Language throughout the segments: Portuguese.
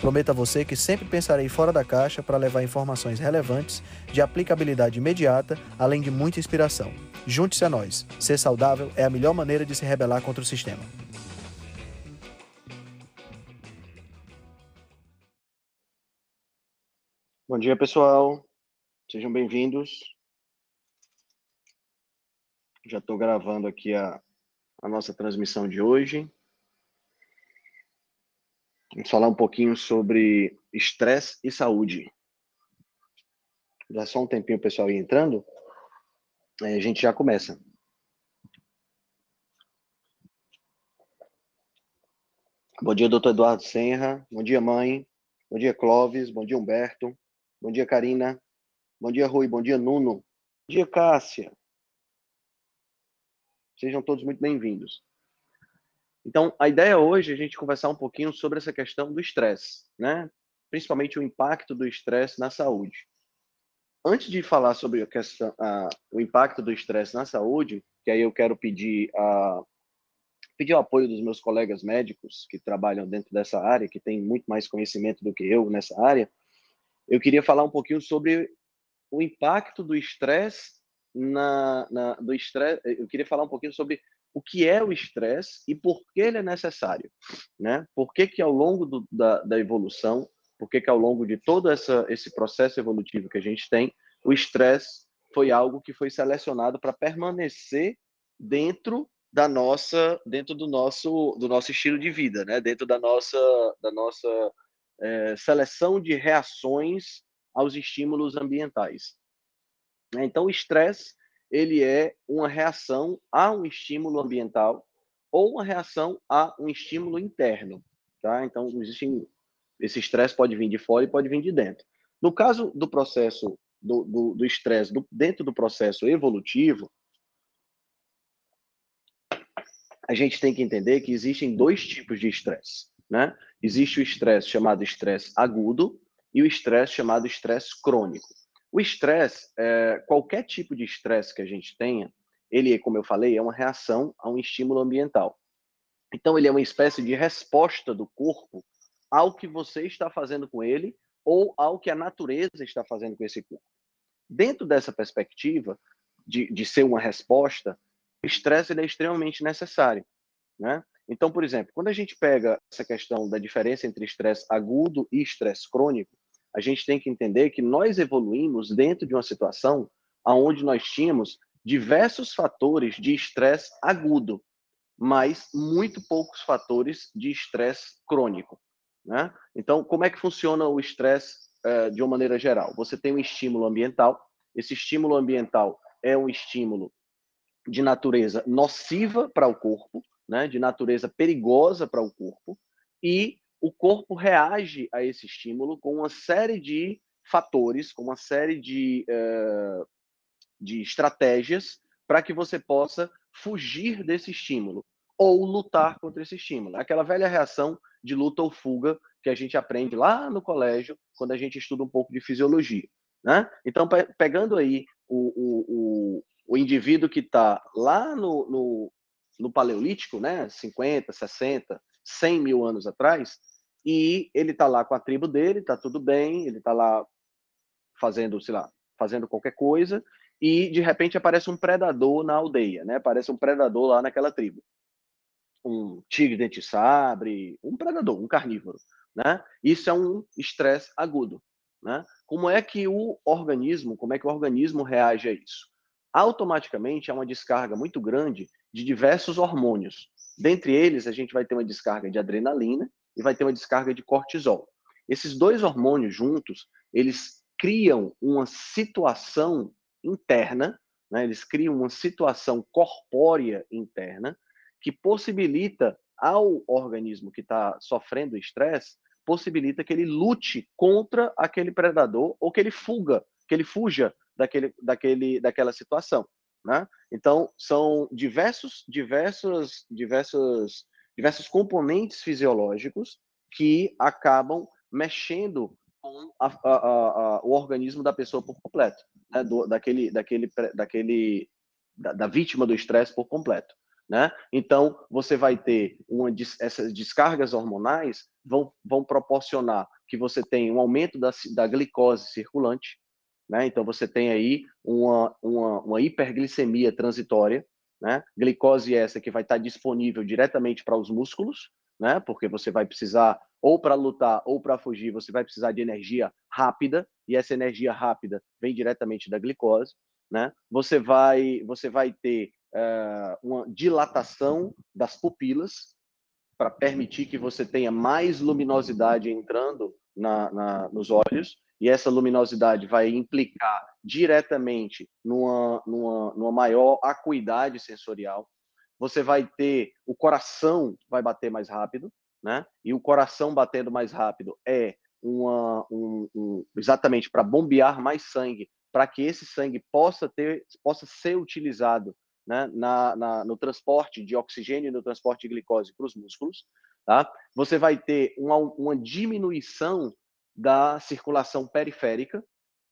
Prometo a você que sempre pensarei fora da caixa para levar informações relevantes, de aplicabilidade imediata, além de muita inspiração. Junte-se a nós. Ser saudável é a melhor maneira de se rebelar contra o sistema. Bom dia, pessoal. Sejam bem-vindos. Já estou gravando aqui a, a nossa transmissão de hoje. Vamos falar um pouquinho sobre estresse e saúde. Dá só um tempinho o pessoal ir entrando. Aí a gente já começa. Bom dia, doutor Eduardo Senra. Bom dia, mãe. Bom dia, Clóvis. Bom dia, Humberto. Bom dia, Karina. Bom dia, Rui. Bom dia, Nuno. Bom dia, Cássia. Sejam todos muito bem-vindos. Então, a ideia hoje é a gente conversar um pouquinho sobre essa questão do estresse, né? Principalmente o impacto do estresse na saúde. Antes de falar sobre a questão, a, o impacto do estresse na saúde, que aí eu quero pedir a pedir o apoio dos meus colegas médicos que trabalham dentro dessa área, que têm muito mais conhecimento do que eu nessa área, eu queria falar um pouquinho sobre o impacto do estresse na, na, do estresse. Eu queria falar um pouquinho sobre o que é o estresse e por que ele é necessário, né? Por que, que ao longo do, da, da evolução, por que, que ao longo de todo essa, esse processo evolutivo que a gente tem, o estresse foi algo que foi selecionado para permanecer dentro da nossa, dentro do nosso, do nosso estilo de vida, né? Dentro da nossa, da nossa é, seleção de reações aos estímulos ambientais. Então, o estresse ele é uma reação a um estímulo ambiental ou uma reação a um estímulo interno, tá? Então, existem esse estresse pode vir de fora e pode vir de dentro. No caso do processo do estresse dentro do processo evolutivo, a gente tem que entender que existem dois tipos de estresse, né? Existe o estresse chamado estresse agudo e o estresse chamado estresse crônico. O estresse, é, qualquer tipo de estresse que a gente tenha, ele, como eu falei, é uma reação a um estímulo ambiental. Então, ele é uma espécie de resposta do corpo ao que você está fazendo com ele ou ao que a natureza está fazendo com esse corpo. Dentro dessa perspectiva de, de ser uma resposta, o estresse é extremamente necessário. Né? Então, por exemplo, quando a gente pega essa questão da diferença entre estresse agudo e estresse crônico, a gente tem que entender que nós evoluímos dentro de uma situação onde nós tínhamos diversos fatores de estresse agudo, mas muito poucos fatores de estresse crônico. Né? Então, como é que funciona o estresse uh, de uma maneira geral? Você tem um estímulo ambiental, esse estímulo ambiental é um estímulo de natureza nociva para o corpo, né? de natureza perigosa para o corpo, e o corpo reage a esse estímulo com uma série de fatores, com uma série de, uh, de estratégias para que você possa fugir desse estímulo ou lutar contra esse estímulo. Aquela velha reação de luta ou fuga que a gente aprende lá no colégio, quando a gente estuda um pouco de fisiologia. Né? Então, pe pegando aí o, o, o, o indivíduo que está lá no, no, no Paleolítico, né? 50, 60, 100 mil anos atrás, e ele está lá com a tribo dele, está tudo bem, ele está lá fazendo, sei lá, fazendo qualquer coisa, e de repente aparece um predador na aldeia, né? Aparece um predador lá naquela tribo. Um tigre dente sabre, um predador, um carnívoro, né? Isso é um estresse agudo, né? Como é que o organismo, como é que o organismo reage a isso? Automaticamente há uma descarga muito grande de diversos hormônios, Dentre eles, a gente vai ter uma descarga de adrenalina e vai ter uma descarga de cortisol. Esses dois hormônios juntos, eles criam uma situação interna, né? eles criam uma situação corpórea interna que possibilita ao organismo que está sofrendo estresse, possibilita que ele lute contra aquele predador ou que ele fuga, que ele fuja daquele, daquele, daquela situação. Né? Então, são diversos, diversos, diversos, diversos componentes fisiológicos que acabam mexendo com a, a, a, o organismo da pessoa por completo, né? do, daquele, daquele, daquele, da, da vítima do estresse por completo. Né? Então, você vai ter uma, essas descargas hormonais vão, vão proporcionar que você tenha um aumento da, da glicose circulante, né? Então, você tem aí uma, uma, uma hiperglicemia transitória, né? Glicose essa que vai estar disponível diretamente para os músculos, né? Porque você vai precisar, ou para lutar ou para fugir, você vai precisar de energia rápida, e essa energia rápida vem diretamente da glicose, né? Você vai, você vai ter uh, uma dilatação das pupilas, para permitir que você tenha mais luminosidade entrando na, na, nos olhos, e essa luminosidade vai implicar diretamente numa, numa, numa maior acuidade sensorial. Você vai ter o coração vai bater mais rápido, né? E o coração batendo mais rápido é uma, um, um, exatamente para bombear mais sangue, para que esse sangue possa ter, possa ser utilizado né, na, na, no transporte de oxigênio e no transporte de glicose para os músculos. Tá? Você vai ter uma, uma diminuição da circulação periférica,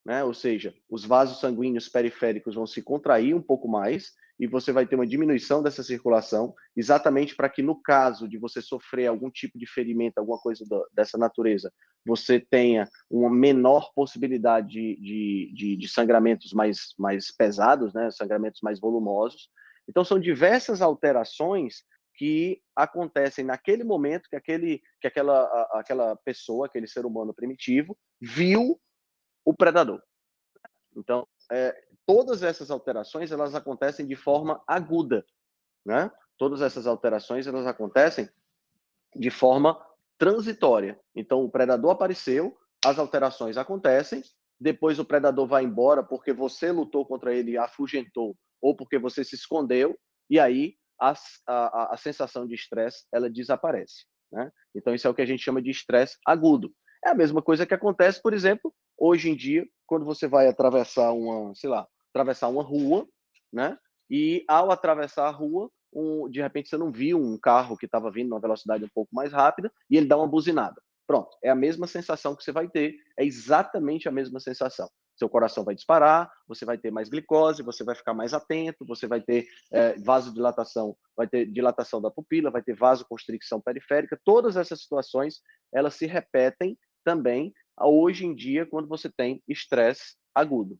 né? ou seja, os vasos sanguíneos periféricos vão se contrair um pouco mais e você vai ter uma diminuição dessa circulação, exatamente para que no caso de você sofrer algum tipo de ferimento, alguma coisa dessa natureza, você tenha uma menor possibilidade de, de, de, de sangramentos mais, mais pesados, né? sangramentos mais volumosos. Então, são diversas alterações que acontecem naquele momento que aquele que aquela aquela pessoa, aquele ser humano primitivo viu o predador. Então, é, todas essas alterações elas acontecem de forma aguda, né? Todas essas alterações elas acontecem de forma transitória. Então, o predador apareceu, as alterações acontecem, depois o predador vai embora porque você lutou contra ele, afugentou, ou porque você se escondeu, e aí a, a, a sensação de estresse ela desaparece. Né? Então, isso é o que a gente chama de estresse agudo. É a mesma coisa que acontece, por exemplo, hoje em dia, quando você vai atravessar uma, sei lá, atravessar uma rua, né? E ao atravessar a rua, um, de repente você não viu um carro que estava vindo numa velocidade um pouco mais rápida e ele dá uma buzinada. Pronto, é a mesma sensação que você vai ter, é exatamente a mesma sensação seu coração vai disparar, você vai ter mais glicose, você vai ficar mais atento, você vai ter é, vasodilatação, vai ter dilatação da pupila, vai ter vasoconstricção periférica. Todas essas situações, elas se repetem também hoje em dia quando você tem estresse agudo.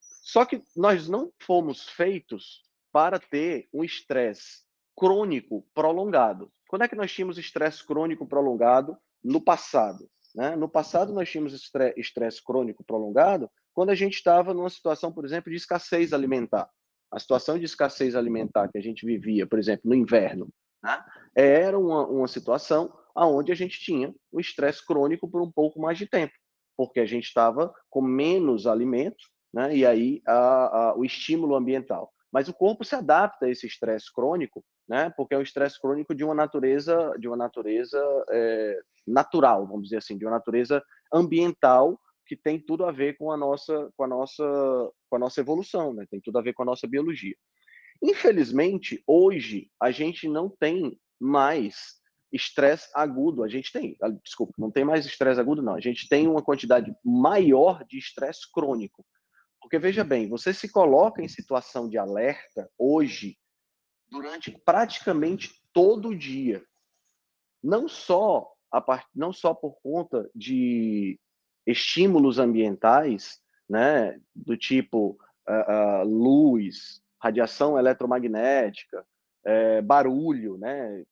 Só que nós não fomos feitos para ter um estresse crônico prolongado. Quando é que nós tínhamos estresse crônico prolongado no passado? Né? No passado, nós tínhamos estresse crônico prolongado quando a gente estava numa situação, por exemplo, de escassez alimentar. A situação de escassez alimentar que a gente vivia, por exemplo, no inverno, né? era uma, uma situação onde a gente tinha o estresse crônico por um pouco mais de tempo, porque a gente estava com menos alimento, né? e aí a, a, o estímulo ambiental. Mas o corpo se adapta a esse estresse crônico, né? Porque é um estresse crônico de uma natureza, de uma natureza é, natural, vamos dizer assim, de uma natureza ambiental que tem tudo a ver com a nossa, com a nossa, com a nossa evolução, né? Tem tudo a ver com a nossa biologia. Infelizmente, hoje a gente não tem mais estresse agudo. A gente tem, ah, desculpa, não tem mais estresse agudo, não. A gente tem uma quantidade maior de estresse crônico. Porque veja bem, você se coloca em situação de alerta hoje durante praticamente todo o dia. Não só part... não só por conta de estímulos ambientais, né, do tipo uh, uh, luz, radiação eletromagnética, uh, barulho, né,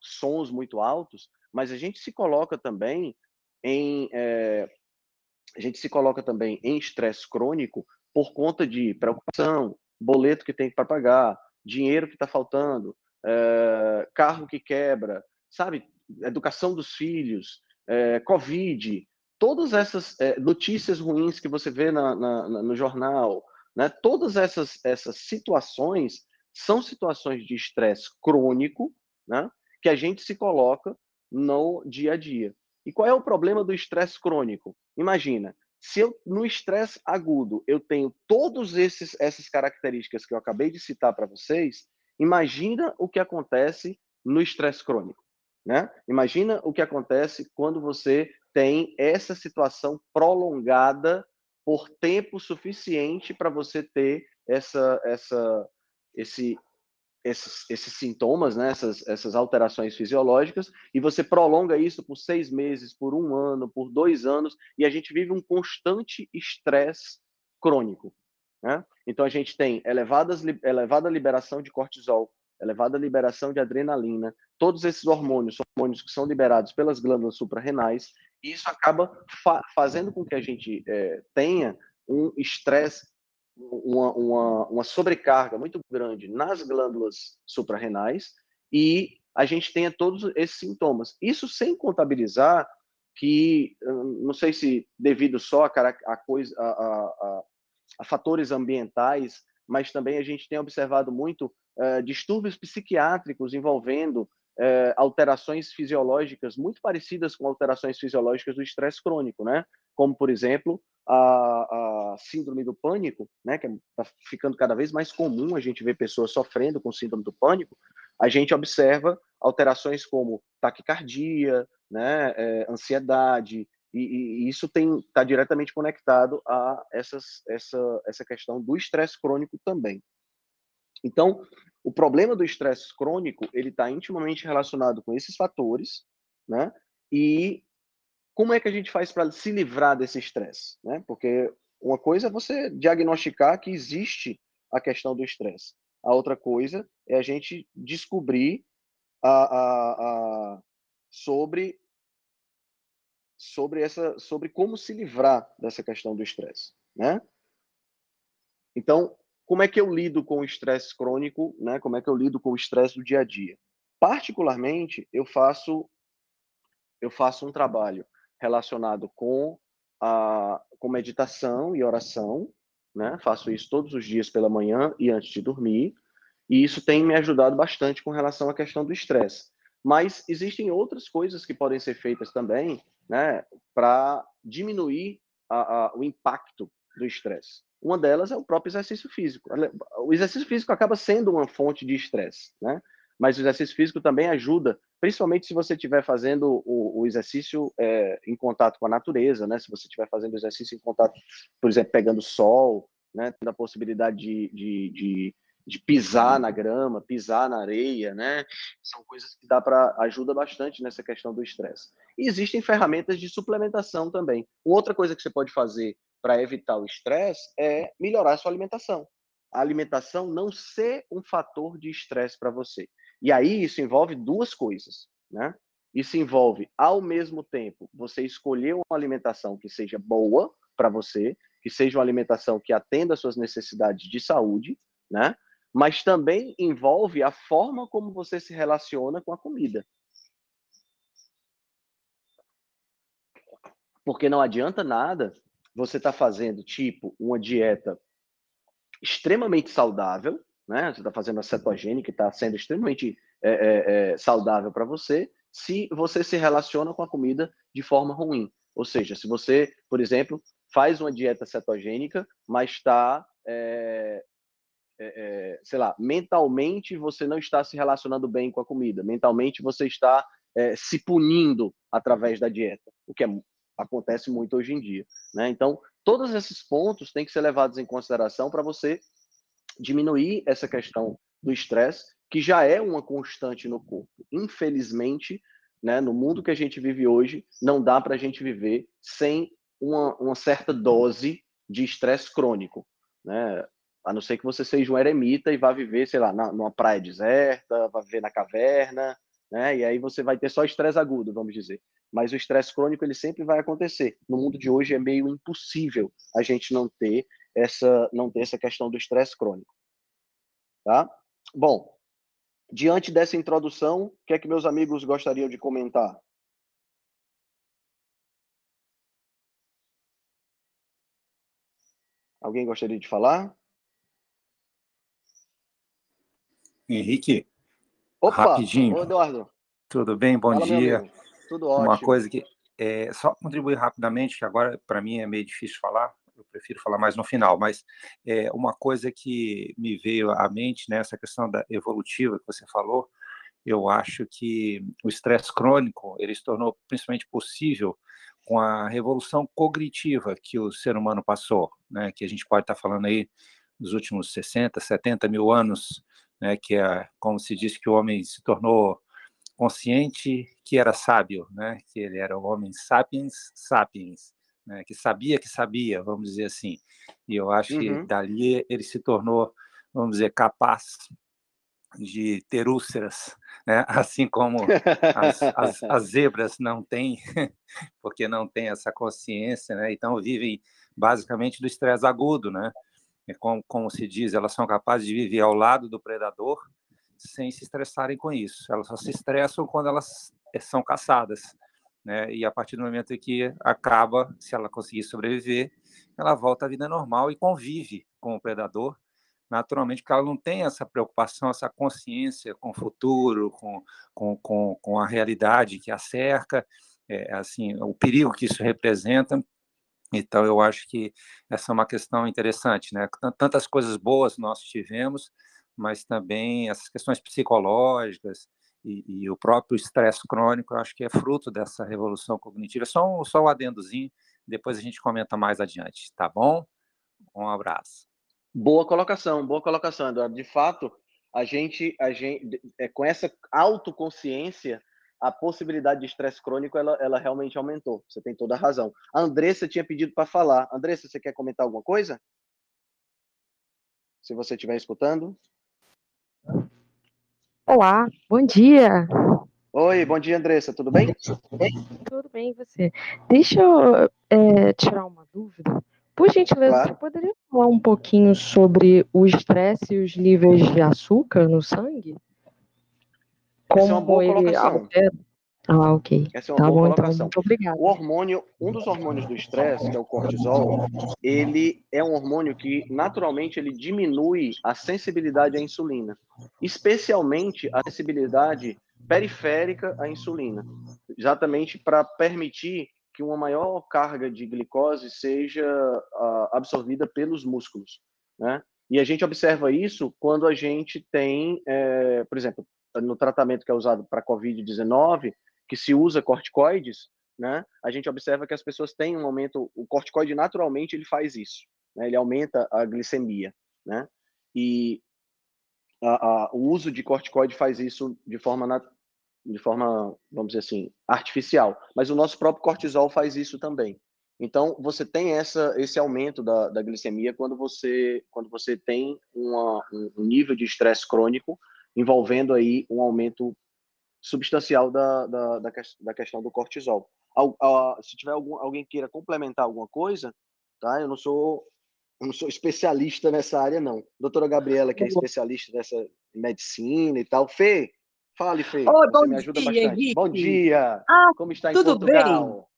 sons muito altos, mas a gente se coloca também em eh, a gente se coloca também em estresse crônico por conta de preocupação, boleto que tem para pagar, dinheiro que está faltando, é, carro que quebra, sabe? Educação dos filhos, é, Covid, todas essas é, notícias ruins que você vê na, na, no jornal, né? Todas essas, essas situações são situações de estresse crônico, né? Que a gente se coloca no dia a dia. E qual é o problema do estresse crônico? Imagina, Se eu no estresse agudo eu tenho esses essas características que eu acabei de citar para vocês, imagina o que acontece no estresse crônico, né? Imagina o que acontece quando você tem essa situação prolongada por tempo suficiente para você ter essa essa esse esses, esses sintomas, né, essas, essas alterações fisiológicas, e você prolonga isso por seis meses, por um ano, por dois anos, e a gente vive um constante estresse crônico. Né? Então a gente tem elevadas, elevada liberação de cortisol, elevada liberação de adrenalina, todos esses hormônios, hormônios que são liberados pelas glândulas suprarrenais, e isso acaba fa fazendo com que a gente é, tenha um estresse uma, uma, uma sobrecarga muito grande nas glândulas suprarrenais e a gente tenha todos esses sintomas. Isso sem contabilizar que, não sei se devido só a, a, coisa, a, a, a fatores ambientais, mas também a gente tem observado muito uh, distúrbios psiquiátricos envolvendo uh, alterações fisiológicas muito parecidas com alterações fisiológicas do estresse crônico, né? Como, por exemplo, a, a síndrome do pânico, né, que está ficando cada vez mais comum a gente ver pessoas sofrendo com síndrome do pânico, a gente observa alterações como taquicardia, né, é, ansiedade, e, e, isso está diretamente conectado a essas, essa, essa questão do estresse crônico também. Então, o problema do estresse crônico ele está intimamente relacionado com esses fatores, né? E como é que a gente faz para se livrar desse estresse? Né? Porque uma coisa é você diagnosticar que existe a questão do estresse. A outra coisa é a gente descobrir a, a, a, sobre sobre essa sobre como se livrar dessa questão do estresse, né? Então, como é que eu lido com o estresse crônico, né? Como é que eu lido com o estresse do dia a dia? Particularmente, eu faço eu faço um trabalho relacionado com a com meditação e oração, né? Faço isso todos os dias pela manhã e antes de dormir, e isso tem me ajudado bastante com relação à questão do estresse. Mas existem outras coisas que podem ser feitas também, né, para diminuir a, a, o impacto do estresse. Uma delas é o próprio exercício físico. O exercício físico acaba sendo uma fonte de estresse, né? mas o exercício físico também ajuda, principalmente se você estiver fazendo o, o exercício é, em contato com a natureza, né? Se você estiver fazendo exercício em contato, por exemplo, pegando sol, né? Tendo a possibilidade de, de, de, de pisar na grama, pisar na areia, né? São coisas que dá para ajuda bastante nessa questão do estresse. E existem ferramentas de suplementação também. Outra coisa que você pode fazer para evitar o estresse é melhorar a sua alimentação. A alimentação não ser um fator de estresse para você. E aí isso envolve duas coisas, né? Isso envolve, ao mesmo tempo, você escolher uma alimentação que seja boa para você, que seja uma alimentação que atenda às suas necessidades de saúde, né? Mas também envolve a forma como você se relaciona com a comida. Porque não adianta nada você estar tá fazendo, tipo, uma dieta extremamente saudável, né? Você está fazendo a cetogênica, está sendo extremamente é, é, é saudável para você, se você se relaciona com a comida de forma ruim. Ou seja, se você, por exemplo, faz uma dieta cetogênica, mas está, é, é, é, sei lá, mentalmente você não está se relacionando bem com a comida, mentalmente você está se punindo através da dieta, o que acontece muito hoje em dia. Né? Então, todos esses pontos têm que ser levados em consideração para você diminuir essa questão do estresse, que já é uma constante no corpo. Infelizmente, né, no mundo que a gente vive hoje, não dá para a gente viver sem uma, uma certa dose de estresse crônico. Né? A não ser que você seja um eremita e vá viver, sei lá, na, numa praia deserta, vá viver na caverna, né? E aí você vai ter só estresse agudo, vamos dizer. Mas o estresse crônico ele sempre vai acontecer. No mundo de hoje é meio impossível a gente não ter essa não ter essa questão do estresse crônico. Tá? Bom, diante dessa introdução, o que é que meus amigos gostariam de comentar? Alguém gostaria de falar? Henrique. Opa, rapidinho. Eduardo. Tudo bem? Bom Fala, dia. Tudo ótimo. Uma coisa que é, só contribuir rapidamente, que agora para mim é meio difícil falar, eu prefiro falar mais no final, mas é, uma coisa que me veio à mente nessa né, questão da evolutiva que você falou, eu acho que o estresse crônico ele se tornou principalmente possível com a revolução cognitiva que o ser humano passou, né, que a gente pode estar falando aí dos últimos 60, 70 mil anos, né, que é como se diz que o homem se tornou consciente que era sábio, né, que ele era o homem sapiens sapiens, né, que sabia que sabia, vamos dizer assim. E eu acho uhum. que dali ele se tornou, vamos dizer, capaz de ter úlceras, né? assim como as, as, as, zebras não têm, porque não têm essa consciência, né? então vivem basicamente do estresse agudo, né? Como, como se diz, elas são capazes de viver ao lado do predador sem se estressarem com isso. Elas só se estressam quando elas são caçadas, né? E a partir do momento que acaba, se ela conseguir sobreviver, ela volta à vida normal e convive com o predador naturalmente, porque ela não tem essa preocupação, essa consciência com o futuro, com, com, com, com a realidade que a cerca, é, assim, o perigo que isso representa. Então, eu acho que essa é uma questão interessante, né? Tantas coisas boas nós tivemos, mas também essas questões psicológicas e, e o próprio estresse crônico, eu acho que é fruto dessa revolução cognitiva. Só um, só um adendozinho, depois a gente comenta mais adiante, tá bom? Um abraço. Boa colocação, boa colocação, Eduardo. De fato, a gente, a gente é, com essa autoconsciência, a possibilidade de estresse crônico ela, ela realmente aumentou. Você tem toda a razão. A Andressa tinha pedido para falar. Andressa, você quer comentar alguma coisa? Se você estiver escutando. Olá, bom dia. Oi, bom dia, Andressa. Tudo bem? Tudo bem, e você? Deixa eu é, tirar uma dúvida. Por gentileza, claro. você poderia falar um pouquinho sobre o estresse e os níveis de açúcar no sangue? Como Essa é uma boa colocação. Altera? Ah, ok. Essa é uma tá boa bom, então, colocação. Então. O hormônio, um dos hormônios do estresse, que é o cortisol, ele é um hormônio que naturalmente ele diminui a sensibilidade à insulina, especialmente a sensibilidade periférica à insulina, exatamente para permitir que uma maior carga de glicose seja uh, absorvida pelos músculos, né? E a gente observa isso quando a gente tem, é, por exemplo, no tratamento que é usado para COVID-19, que se usa corticoides, né? A gente observa que as pessoas têm um aumento, o corticoide naturalmente ele faz isso, né? Ele aumenta a glicemia, né? E a, a, o uso de corticoide faz isso de forma de forma, vamos dizer assim, artificial. Mas o nosso próprio cortisol faz isso também. Então, você tem essa, esse aumento da, da glicemia quando você, quando você tem uma, um nível de estresse crônico envolvendo aí um aumento substancial da, da, da, da questão do cortisol. se tiver algum, alguém queira complementar alguma coisa, tá? Eu não sou eu não sou especialista nessa área, não. Doutora Gabriela, que é especialista nessa medicina e tal. Fê, Fale, Fê. Oi, bom me ajuda dia, bastante. Henrique. Bom dia. Ah, Como está em tudo Portugal?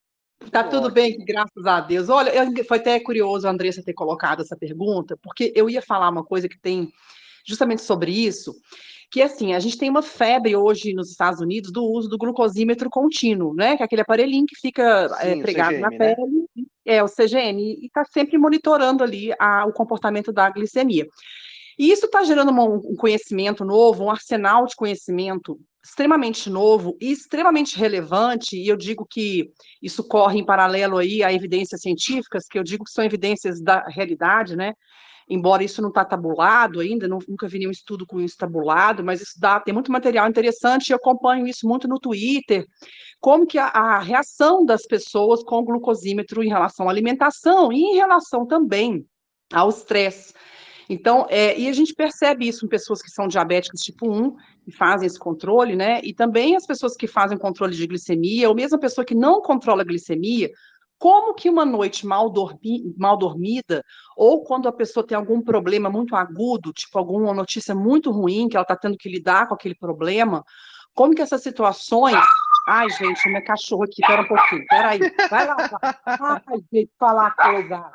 Bem? Está tudo bem, graças a Deus. Olha, foi até curioso a Andressa ter colocado essa pergunta, porque eu ia falar uma coisa que tem justamente sobre isso, que assim, a gente tem uma febre hoje nos Estados Unidos do uso do glucosímetro contínuo, né? Que é aquele aparelhinho que fica Sim, é, pregado CGM, na né? pele, é o CGM, e está sempre monitorando ali a, o comportamento da glicemia. E isso está gerando um conhecimento novo, um arsenal de conhecimento extremamente novo e extremamente relevante, e eu digo que isso corre em paralelo aí a evidências científicas, que eu digo que são evidências da realidade, né? Embora isso não está tabulado ainda, não, nunca vi nenhum estudo com isso tabulado, mas isso dá, tem muito material interessante, e eu acompanho isso muito no Twitter, como que a, a reação das pessoas com o glucosímetro em relação à alimentação e em relação também ao estresse. Então, é, e a gente percebe isso em pessoas que são diabéticas tipo 1, que fazem esse controle, né? E também as pessoas que fazem controle de glicemia, ou mesmo a pessoa que não controla a glicemia, como que uma noite mal, dormi, mal dormida, ou quando a pessoa tem algum problema muito agudo, tipo alguma notícia muito ruim, que ela está tendo que lidar com aquele problema, como que essas situações. Ai, gente, minha cachorro aqui, pera um pouquinho, peraí, vai lá, vai. Ai, gente, falar coisa.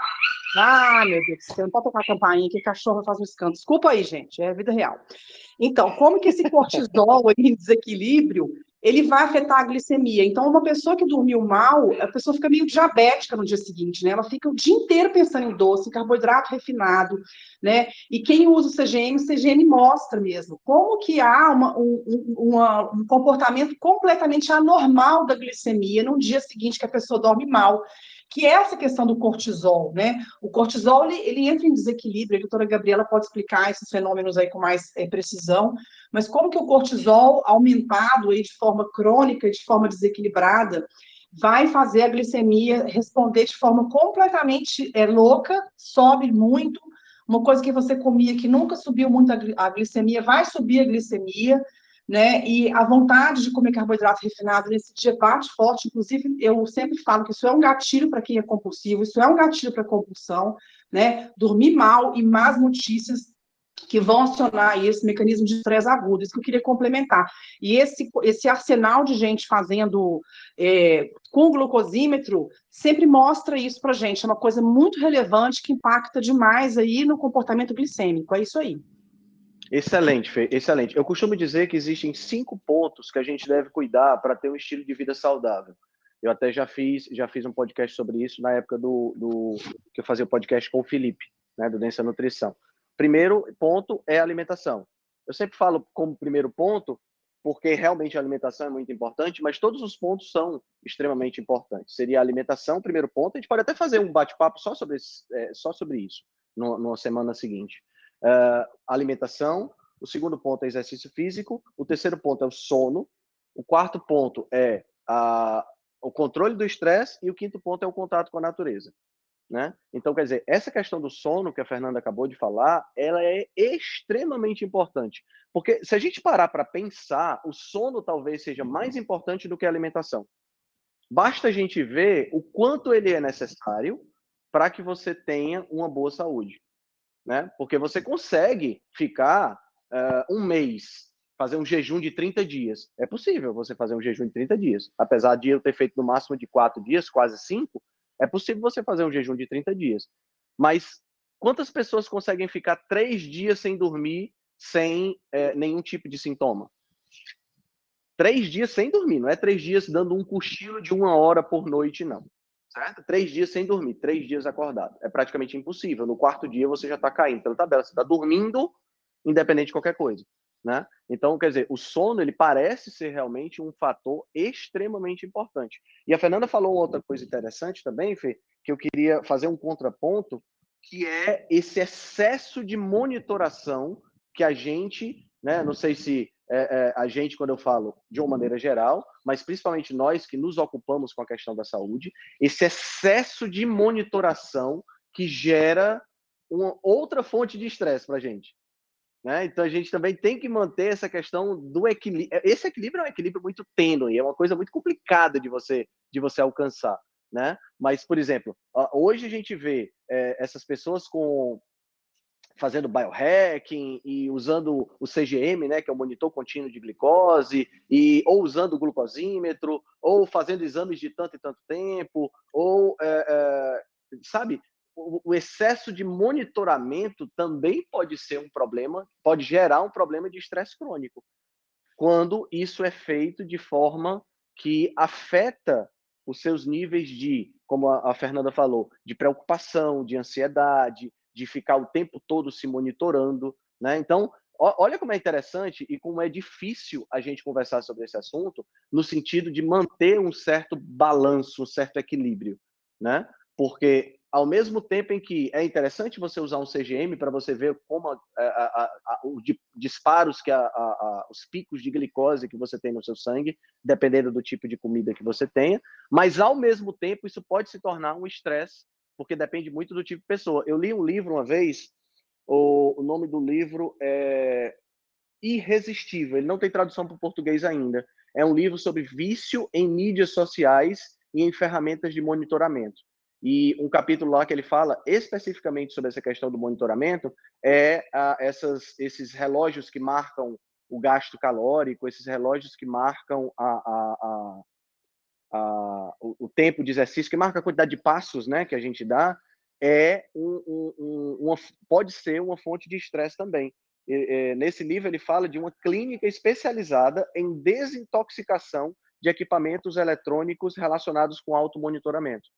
Ah, meu Deus céu, não pode tocar a campainha que cachorro faz um escândalo. Desculpa aí, gente, é vida real. Então, como que esse cortisol em desequilíbrio, ele vai afetar a glicemia. Então, uma pessoa que dormiu mal, a pessoa fica meio diabética no dia seguinte, né? Ela fica o dia inteiro pensando em doce, em carboidrato refinado, né? E quem usa o CGM, o CGM mostra mesmo como que há uma, um, uma, um comportamento completamente anormal da glicemia no dia seguinte que a pessoa dorme mal que é essa questão do cortisol, né? O cortisol, ele, ele entra em desequilíbrio, a doutora Gabriela pode explicar esses fenômenos aí com mais é, precisão, mas como que o cortisol aumentado aí de forma crônica, de forma desequilibrada, vai fazer a glicemia responder de forma completamente é, louca, sobe muito, uma coisa que você comia que nunca subiu muito a glicemia, vai subir a glicemia, né? E a vontade de comer carboidrato refinado nesse dia bate forte. Inclusive, eu sempre falo que isso é um gatilho para quem é compulsivo, isso é um gatilho para compulsão, né? Dormir mal e más notícias que vão acionar esse mecanismo de estresse agudo, isso que eu queria complementar. E esse, esse arsenal de gente fazendo é, com glucosímetro sempre mostra isso para gente, é uma coisa muito relevante que impacta demais aí no comportamento glicêmico, é isso aí. Excelente, Fê, excelente. Eu costumo dizer que existem cinco pontos que a gente deve cuidar para ter um estilo de vida saudável. Eu até já fiz, já fiz um podcast sobre isso na época do, do que eu fazia o podcast com o Felipe, né, do Densa Nutrição. Primeiro ponto é a alimentação. Eu sempre falo como primeiro ponto, porque realmente a alimentação é muito importante, mas todos os pontos são extremamente importantes. Seria a alimentação, primeiro ponto. A gente pode até fazer um bate-papo só sobre, é, só sobre isso no, na semana seguinte uh, alimentação, o segundo ponto é exercício físico, o terceiro ponto é o sono, o quarto ponto é a, o controle do estresse e o quinto ponto é o contato com a natureza. Né? Então, quer dizer, essa questão do sono que a Fernanda acabou de falar, ela é extremamente importante. Porque se a gente parar para pensar, o sono talvez seja mais importante do que a alimentação. Basta a gente ver o quanto ele é necessário para que você tenha uma boa saúde né? Porque você consegue ficar uh, um mês, fazer um jejum de 30 dias. É possível você fazer um jejum de 30 dias. Apesar de eu ter feito no máximo de 4 dias, quase 5, é possível você fazer um jejum de 30 dias. Mas quantas pessoas conseguem ficar 3 dias sem dormir, sem é, nenhum tipo de sintoma? Três dias sem dormir, não é três dias dando um cochilo de uma hora por noite, não certo? Três dias sem dormir, três dias acordado. É praticamente impossível. No quarto dia você já está caindo pela tabela. Você está dormindo, independente de qualquer coisa. Né? Então, quer dizer, o sono ele parece ser realmente um fator extremamente importante. E a Fernanda falou outra coisa interessante também, Fê, que eu queria fazer um contraponto, que é esse excesso de monitoração que a gente, né, não sei se é, é, a gente, quando eu falo de uma maneira geral, mas principalmente nós que nos ocupamos com a questão da saúde, esse excesso de monitoração que gera uma outra fonte de estresse para a gente. Né? Então a gente também tem que manter essa questão do equilíbrio. Esse equilíbrio é um equilíbrio muito tênue, é uma coisa muito complicada de você de você alcançar. Né? Mas, por exemplo, hoje a gente vê é, essas pessoas com fazendo biohacking e usando o CGM, né, que é o monitor contínuo de glicose, e ou usando o glucosímetro, ou fazendo exames de tanto e tanto tempo, ou é, é, sabe, o, o, excesso de monitoramento também pode ser um problema, pode gerar um problema de estresse crônico, quando isso é feito de forma que afeta os seus níveis de, como a, a Fernanda falou, de preocupação, de ansiedade, de ficar o tempo todo se monitorando, né? Então, olha como é interessante e como é difícil a gente conversar sobre esse assunto no sentido de manter um certo balanço, um certo equilíbrio, né? Porque ao mesmo tempo em que é interessante você usar um CGM para você ver como a, a, a, os disparos que os picos de glicose que você tem no seu sangue, dependendo do tipo de comida que você tenha, mas ao mesmo tempo isso pode se tornar um estresse porque depende muito do tipo de pessoa. Eu li um livro uma vez, o, o nome do livro é Irresistível, ele não tem tradução para o português ainda. É um livro sobre vício em mídias sociais e em ferramentas de monitoramento. E um capítulo lá que ele fala especificamente sobre essa questão do monitoramento é a, essas, esses relógios que marcam o gasto calórico, esses relógios que marcam a, a, a o, o, tempo de exercício, que marca a quantidade de passos né, que a gente dá, é um, um, uma, pode ser uma fonte de estresse também. nesse livro ele fala de uma clínica especializada em desintoxicação de equipamentos eletrônicos relacionados com automonitoramento.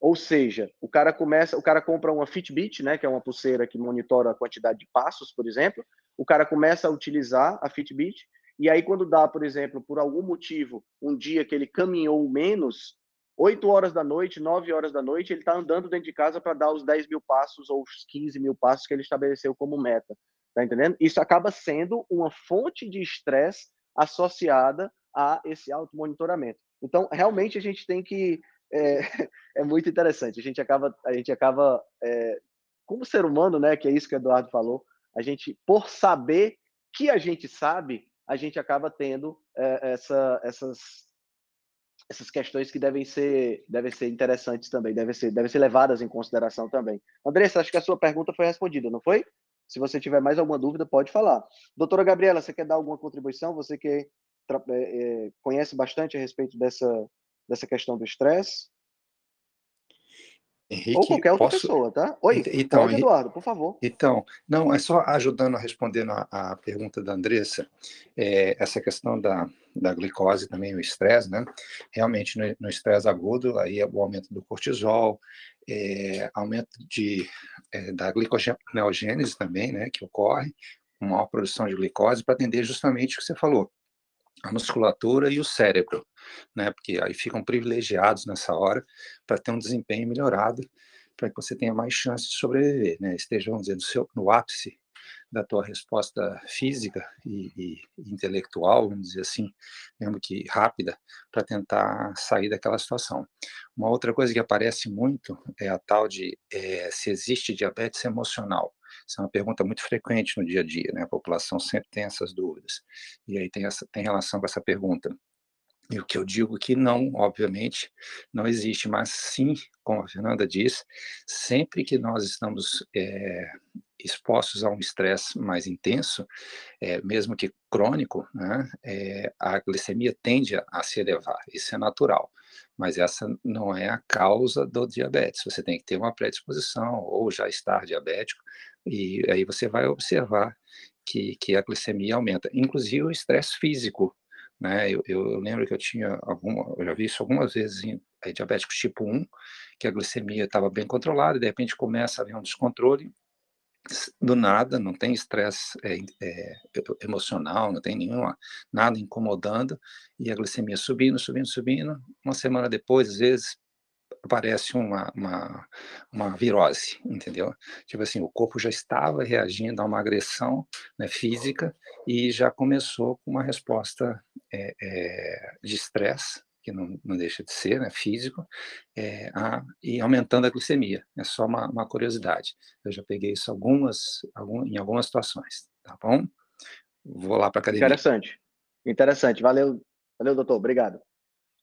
Ou seja, o cara começa, o cara compra uma Fitbit, né, que é uma pulseira que monitora a quantidade de passos, por exemplo. O cara começa a utilizar a Fitbit e aí quando dá, por exemplo, por algum motivo, um dia que ele caminhou menos, 8 horas da noite, 9 horas da noite, ele está andando dentro de casa para dar os 10 mil passos ou os 15 mil passos que ele estabeleceu como meta. Tá entendendo? Isso acaba sendo uma fonte de estresse associada a esse automonitoramento. Então, realmente a gente tem que é, é muito interessante. A gente acaba, a gente acaba é, como ser humano, né? Que é isso que o Eduardo falou. A gente, por saber que a gente sabe, a gente acaba tendo é, essa, essas essas questões que devem ser devem ser interessantes também, devem ser devem ser levadas em consideração também. Andressa, acho que a sua pergunta foi respondida, não foi? Se você tiver mais alguma dúvida, pode falar. Doutora Gabriela, você quer dar alguma contribuição? Você que é, conhece bastante a respeito dessa, dessa questão do estresse? Henrique, Ou qualquer outra posso... pessoa, tá? Oi, então, pode, Eduardo, por favor. Então, não, é só ajudando a responder a, pergunta da Andressa, é, essa questão da, da glicose também, o estresse, né? Realmente, no estresse agudo, aí é o aumento do cortisol, é, aumento de, é, da gliconeogênese também, né, que ocorre, uma maior produção de glicose, para atender justamente o que você falou, a musculatura e o cérebro, né? Porque aí ficam privilegiados nessa hora para ter um desempenho melhorado, para que você tenha mais chance de sobreviver, né? Esteja, vamos dizer, no, seu, no ápice da tua resposta física e, e, intelectual, vamos dizer assim, mesmo que rápida, para tentar sair daquela situação. Uma outra coisa que aparece muito é a tal de é, se existe diabetes emocional. Isso é uma pergunta muito frequente no dia a dia, né? A população sempre tem essas dúvidas. E aí tem, essa, tem relação com essa pergunta. E o que eu digo que não, obviamente, não existe, mas sim, como a Fernanda diz, sempre que nós estamos é, expostos a um estresse mais intenso, é, mesmo que crônico, né, é, a glicemia tende a, se elevar, isso é natural, mas essa não é a causa do diabetes, você tem que ter uma predisposição ou já estar diabético, e aí você vai observar que, que a glicemia aumenta, inclusive o estresse físico, né? Eu, eu, lembro que eu tinha alguma, eu já vi isso algumas vezes em diabéticos tipo 1, que a glicemia estava bem controlada, e de repente começa a haver um descontrole, do nada, não tem estresse é, é, emocional, não tem nenhuma, nada incomodando, e a glicemia subindo, subindo, subindo. Uma semana depois, às vezes, aparece uma, uma, uma virose, entendeu? Tipo assim, o corpo já estava reagindo a uma agressão né, física e já começou com uma resposta é, é, de estresse, que não, não, deixa de ser, né, físico, é, a, e aumentando a glicemia. É só uma, uma curiosidade. Eu já peguei isso algumas, algum, em algumas situações, tá bom? Vou lá para a academia. Interessante. Interessante. Valeu, valeu, doutor. Obrigado.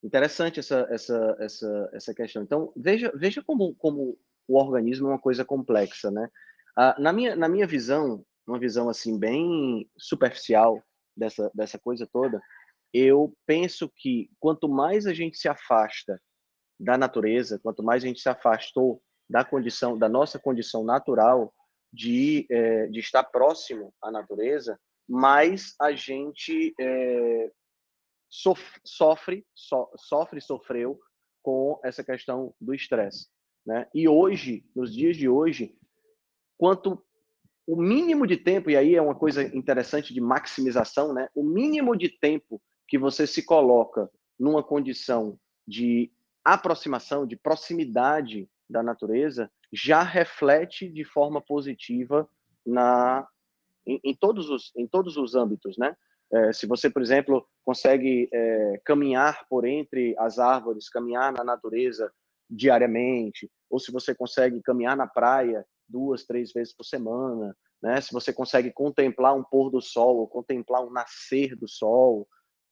Interessante essa, essa, essa, essa questão. Então, veja, veja como, como o organismo é uma coisa complexa, né? Ah, na, minha, na minha visão, uma visão assim bem superficial dessa, dessa coisa toda, eu penso que quanto mais a gente se afasta da natureza, quanto mais a gente se afastou da condição, da nossa condição natural de, é, de estar próximo à natureza, mais a gente é, sofre, so, sofre, sofreu com essa questão do estresse. Né? E hoje, nos dias de hoje, quanto o mínimo de tempo, e aí é uma coisa interessante de maximização, né? o mínimo de tempo que você se coloca numa condição de aproximação, de proximidade da natureza, já reflete de forma positiva na em, em todos os em todos os âmbitos, né? É, se você, por exemplo, consegue é, caminhar por entre as árvores, caminhar na natureza diariamente, ou se você consegue caminhar na praia duas, três vezes por semana, né? Se você consegue contemplar um pôr do sol, ou contemplar um nascer do sol,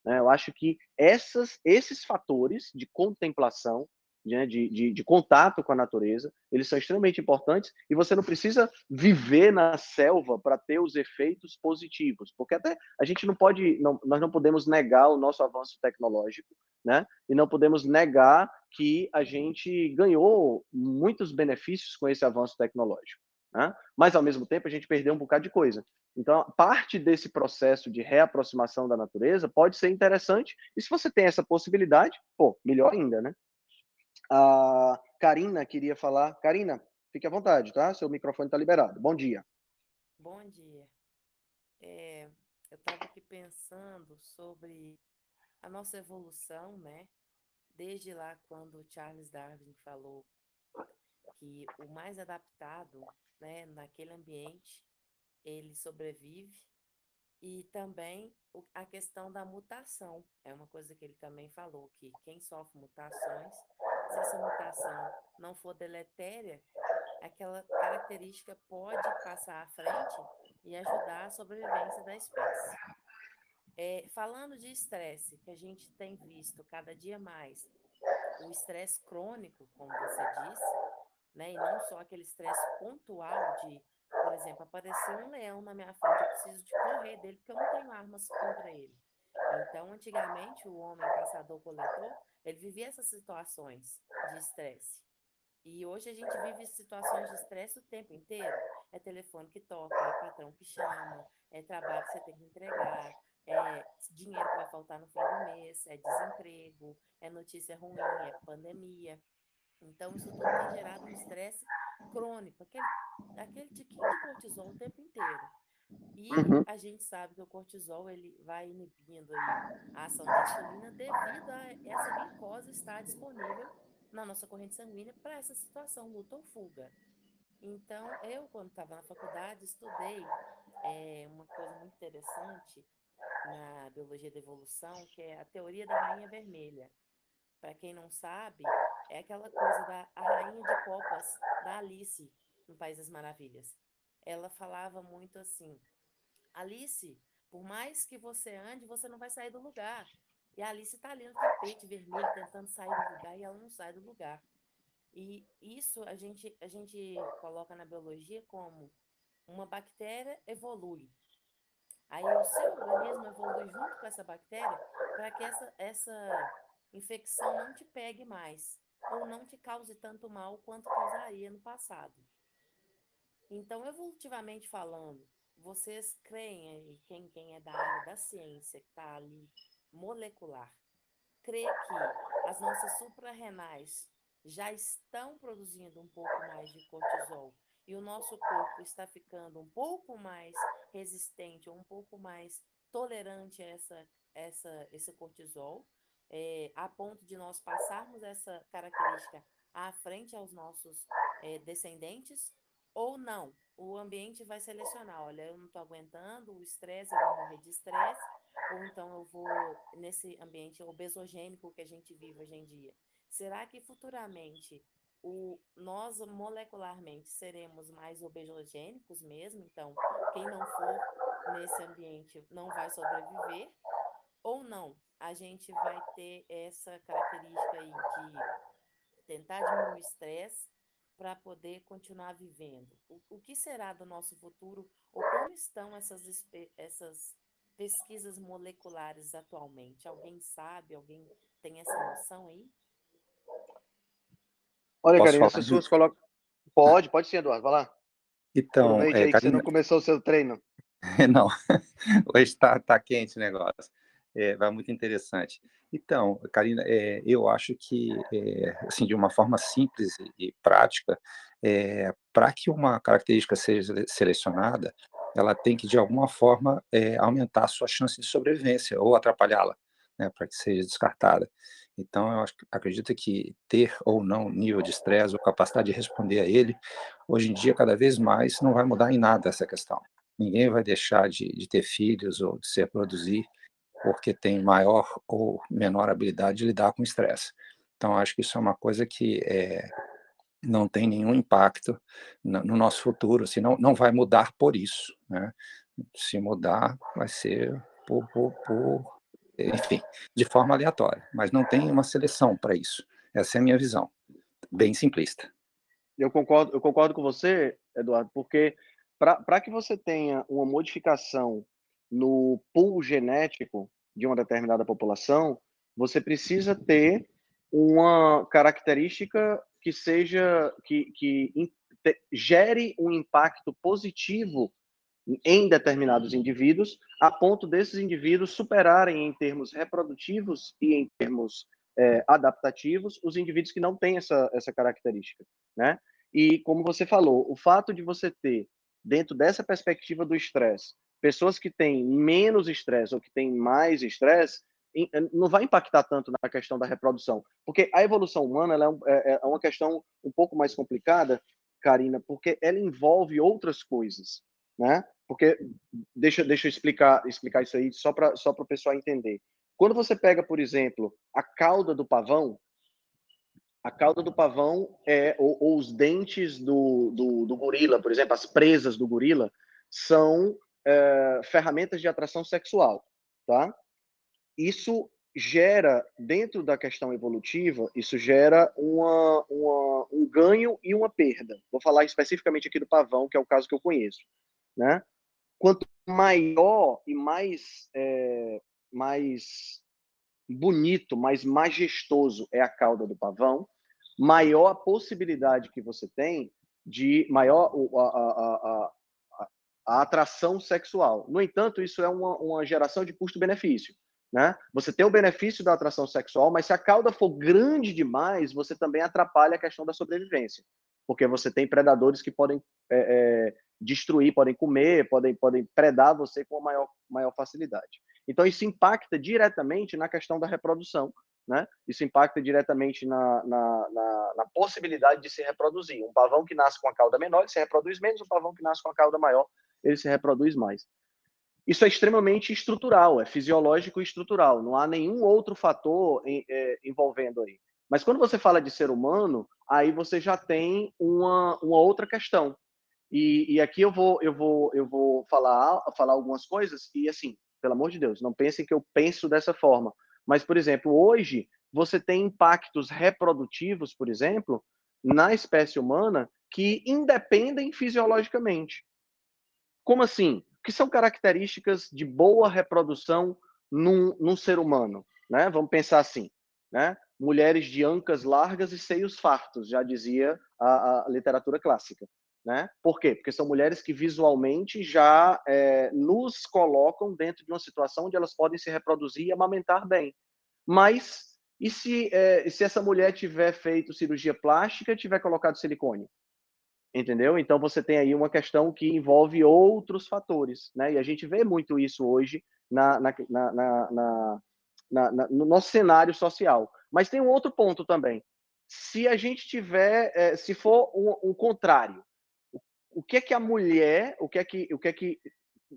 né? Eu acho que essas, esses fatores de contemplação né, de, de, de, contato com a natureza, eles são extremamente importantes e você não precisa viver na selva para ter os efeitos positivos, porque até a gente não pode, não, nós não podemos negar o nosso avanço tecnológico, né? E não podemos negar que a gente ganhou muitos benefícios com esse avanço tecnológico. Né? Mas, ao mesmo tempo, a gente perdeu um bocado de coisa. Então, parte desse processo de reaproximação da natureza pode ser interessante, e se você tem essa possibilidade, pô, melhor ainda, né? A Karina queria falar. Karina, fique à vontade, tá? Seu microfone está liberado. Bom dia. Bom dia. É, eu estava aqui pensando sobre a nossa evolução, né? Desde lá quando Charles Darwin falou que o mais adaptado, né, naquele ambiente, ele sobrevive. E também a questão da mutação. É uma coisa que ele também falou, que quem sofre mutações, se essa mutação não for deletéria, aquela característica pode passar à frente e ajudar a sobrevivência da espécie. É, falando de estresse, que a gente tem visto cada dia mais, o estresse crônico, como você disse, né, e não só aquele estresse pontual de, por exemplo, aparecer um leão na minha frente, eu preciso de correr dele porque eu não tenho armas contra ele. Então, antigamente, o homem caçador-coletor, ele vivia essas situações de estresse. E hoje a gente vive situações de estresse o tempo inteiro. É telefone que toca, é patrão que chama, é trabalho que você tem que entregar, é dinheiro que vai faltar no fim do mês, é desemprego, é notícia ruim, é pandemia. Então, isso tudo tem gerado um estresse crônico, aquele, aquele tiquinho de cortisol o tempo inteiro. E uhum. a gente sabe que o cortisol ele vai inibindo a ação da insulina devido a essa glicose estar disponível na nossa corrente sanguínea para essa situação, luta ou fuga. Então, eu, quando estava na faculdade, estudei é, uma coisa muito interessante na biologia da evolução, que é a teoria da rainha vermelha. Para quem não sabe, é aquela coisa da a rainha de copas da Alice no País das Maravilhas. Ela falava muito assim: Alice, por mais que você ande, você não vai sair do lugar. E a Alice está ali no tapete vermelho, tentando sair do lugar, e ela não sai do lugar. E isso a gente, a gente coloca na biologia como uma bactéria evolui. Aí o seu organismo evolui junto com essa bactéria para que essa, essa infecção não te pegue mais ou não te cause tanto mal quanto causaria no passado. Então, evolutivamente falando, vocês creem, e quem, quem é da área da ciência, que está ali molecular, crê que as nossas suprarrenais já estão produzindo um pouco mais de cortisol e o nosso corpo está ficando um pouco mais resistente ou um pouco mais tolerante a essa, essa, esse cortisol, é, a ponto de nós passarmos essa característica à frente aos nossos é, descendentes, ou não. O ambiente vai selecionar, olha, eu não estou aguentando o estresse, eu vou morrer de estresse, ou então eu vou nesse ambiente obesogênico que a gente vive hoje em dia. Será que futuramente o, nós molecularmente seremos mais obesogênicos mesmo? Então, quem não for nesse ambiente não vai sobreviver? Ou não? A gente vai ter essa característica aí de tentar diminuir o estresse para poder continuar vivendo. O, o que será do nosso futuro? Ou como estão essas, essas pesquisas moleculares atualmente? Alguém sabe? Alguém tem essa noção aí? Olha, Karina, as pessoas colocam. Pode, pode sim, Eduardo, vai lá. Então, é, Karina... você não começou o seu treino. não, hoje está tá quente o negócio. É, vai muito interessante. Então, Karina, é, eu acho que, é, assim, de uma forma simples e, prática, é, para que uma característica seja selecionada, ela tem que, de alguma forma, aumentar a sua chance de sobrevivência ou atrapalhá-la, né, para que seja descartada. Então, eu acho, acredito que ter ou não nível de estresse ou capacidade de responder a ele, hoje em dia, cada vez mais, não vai mudar em nada essa questão. Ninguém vai deixar de, de ter filhos ou de se reproduzir porque tem maior ou menor habilidade de lidar com estresse. Então, acho que isso é uma coisa que é, não tem nenhum impacto no, no nosso futuro, assim, não, não vai mudar por isso. Né? Se mudar, vai ser por, por, por enfim, de forma aleatória, mas não tem uma seleção para isso. Essa é a minha visão, bem simplista. Eu concordo, eu concordo com você, Eduardo, porque para que você tenha uma modificação no pool genético de uma determinada população, você precisa ter uma característica que seja que, que gere um impacto positivo em determinados indivíduos, a ponto desses indivíduos superarem em termos reprodutivos e em termos é, adaptativos os indivíduos que não têm essa, essa característica, né? E como você falou, o fato de você ter dentro dessa perspectiva do estresse pessoas que têm menos estresse ou que têm mais estresse não vai impactar tanto na questão da reprodução, porque a evolução humana é, é, é uma questão um pouco mais complicada, Karina, porque ela envolve outras coisas, né? Porque deixa, deixa eu explicar, explicar isso aí só para só o pessoal entender. Quando você pega, por exemplo, a cauda do pavão, a cauda do pavão é ou, ou os dentes do, do, do, gorila, por exemplo, as presas do gorila são é, ferramentas de atração sexual, tá? Isso gera dentro da questão evolutiva, isso gera uma, uma, um ganho e uma perda. Vou falar especificamente aqui do pavão, que é o caso que eu conheço, né? quanto maior e mais, é, mais bonito, mais majestoso é a cauda do pavão, maior a possibilidade que você tem de maior a, a, a, a atração sexual. No entanto, isso é uma, uma geração de custo-benefício. Né? Você tem o benefício da atração sexual, mas se a cauda for grande demais, você também atrapalha a questão da sobrevivência, porque você tem predadores que podem é, é, destruir, podem comer, podem, podem predar você com maior, maior facilidade. Então, isso impacta diretamente na questão da reprodução, né? Isso impacta diretamente na, na, na, na, possibilidade de se reproduzir. Um pavão que nasce com a cauda menor, se reproduz menos, um pavão que nasce com a cauda maior, ele se reproduz mais. Isso é extremamente estrutural, é fisiológico e estrutural, não há nenhum outro fator em, é, envolvendo aí. Mas quando você fala de ser humano, aí você já tem uma, uma outra questão, e, e, aqui eu vou, eu vou, eu vou falar, falar algumas coisas e assim, pelo amor de Deus, não pensem que eu penso dessa forma. Mas, por exemplo, hoje você tem impactos reprodutivos, por exemplo, na espécie humana que independem fisiologicamente. Como assim? Que são características de boa reprodução num, num ser humano, né? Vamos pensar assim, né? Mulheres de ancas largas e seios fartos, já dizia a, a literatura clássica. Né? Por quê? Porque são mulheres que visualmente já é, nos colocam dentro de uma situação onde elas podem se reproduzir e amamentar bem. Mas e se, é, se essa mulher tiver feito cirurgia plástica, tiver colocado silicone? Entendeu? Então você tem aí uma questão que envolve outros fatores, né? E a gente vê muito isso hoje na, na, na, na no nosso cenário social. Mas tem um outro ponto também. Se a gente tiver, é, se for um, um contrário, o que é que a mulher, o que é que, o que é que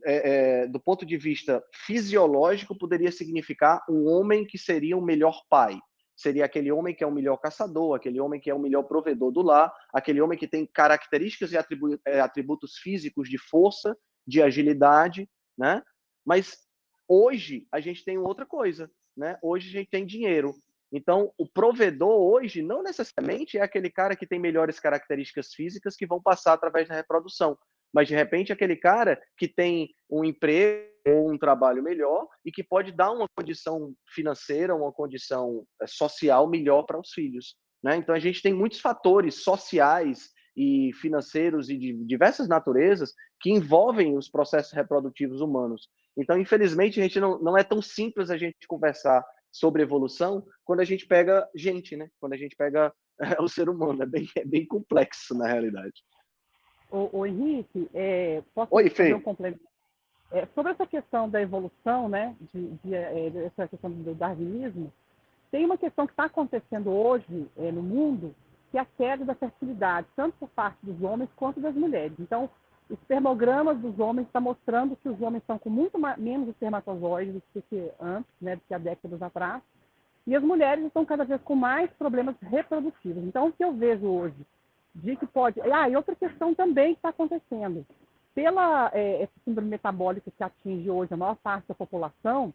é, é, do ponto de vista fisiológico, poderia significar um homem que seria o melhor pai. Seria aquele homem que é o melhor caçador, aquele homem que é o melhor provedor do lar, aquele homem que tem características e é, atributos físicos de força, de agilidade, né? Mas hoje a gente tem outra coisa, né? Hoje a gente tem dinheiro. Então, o provedor hoje não necessariamente é aquele cara que tem melhores características físicas que vão passar através da reprodução, mas de repente aquele cara que tem um emprego ou um trabalho melhor e que pode dar uma condição financeira, uma condição eh, social melhor para os filhos. Né? Então, a gente tem muitos fatores sociais e financeiros e de diversas naturezas que envolvem os processos reprodutivos humanos. Então, infelizmente, a gente não, não é tão simples a gente conversar sobre evolução quando a gente pega gente, né? Quando a gente pega é, o ser humano. É bem, é bem complexo, na realidade. O, o Henrique, é, posso Oi, fazer um complemento? É, sobre essa questão da evolução, né, de, de, é, essa questão do darwinismo, tem uma questão que está acontecendo hoje é, no mundo, que é a queda da fertilidade, tanto por parte dos homens quanto das mulheres. Então, os espermogramas dos homens estão mostrando que os homens estão com muito menos espermatozoides do que antes, né, do que há décadas atrás, e as mulheres estão cada vez com mais problemas reprodutivos. Então, o que eu vejo hoje de que pode. Ah, e outra questão também que está acontecendo. Pela é, essa síndrome metabólica que atinge hoje a maior parte da população,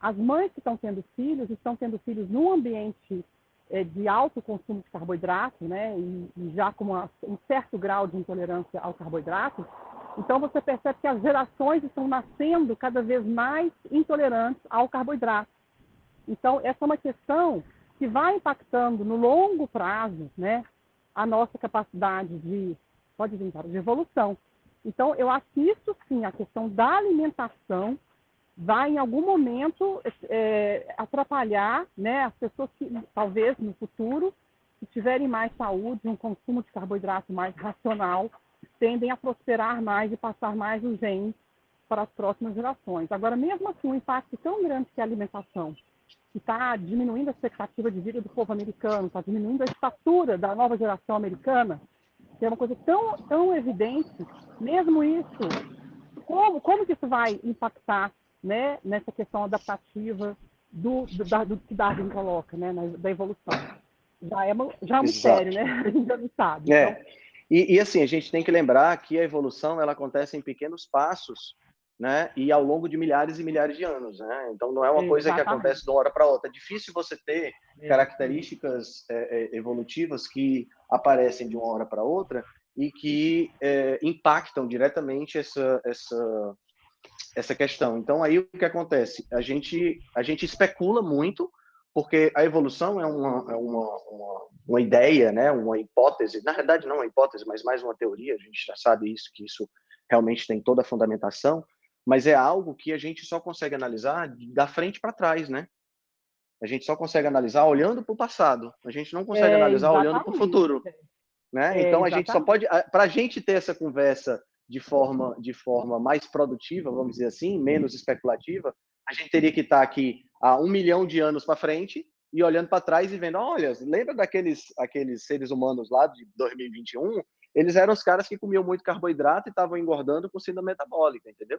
as mães que estão tendo filhos estão tendo filhos num ambiente é, de alto consumo de carboidrato, né, e, e já com uma, um certo grau de intolerância ao carboidrato, então você percebe que as gerações estão nascendo cada vez mais intolerantes ao carboidrato. Então essa é uma questão que vai impactando no longo prazo, né, a nossa capacidade de pode vir de evolução. Então, eu assisto, sim, a questão da alimentação vai, em algum momento, é, atrapalhar né, as pessoas que, talvez, no futuro, se tiverem mais saúde, um consumo de carboidrato mais racional, tendem a prosperar mais e passar mais os genes para as próximas gerações. Agora, mesmo assim, um impacto tão grande que a alimentação, que está diminuindo a expectativa de vida do povo americano, está diminuindo a estatura da nova geração americana, que é uma coisa tão, tão evidente, mesmo isso, como, como que isso vai impactar né, nessa questão adaptativa do, do, da, do que Darwin coloca, né, da evolução? Já é, já é um mistério, né? A gente já não sabe. É. Então... E, e, assim, a gente tem que lembrar que a evolução ela acontece em pequenos passos né? E ao longo de milhares e milhares de anos, né? Então não é uma coisa que acontece de uma hora para outra. É difícil você ter características é, é, evolutivas que aparecem de uma hora para outra e que é, impactam diretamente essa essa essa questão. Então aí o que acontece? A gente a gente especula muito porque a evolução é uma, é uma, uma, uma ideia, né? Uma hipótese. Na verdade não é uma hipótese, mas mais uma teoria. A gente já sabe isso que isso realmente tem toda a fundamentação mas é algo que a gente só consegue analisar da frente para trás, né? A gente só consegue analisar olhando para o passado. A gente não consegue é, analisar exatamente. olhando para o futuro, né? É, então a gente só pode, para a gente ter essa conversa de forma de forma mais produtiva, vamos dizer assim, menos especulativa, a gente teria que estar aqui há um milhão de anos para frente e olhando para trás e vendo, olha, lembra daqueles aqueles seres humanos lá de 2021? Eles eram os caras que comiam muito carboidrato e estavam engordando com síndrome metabólica, entendeu?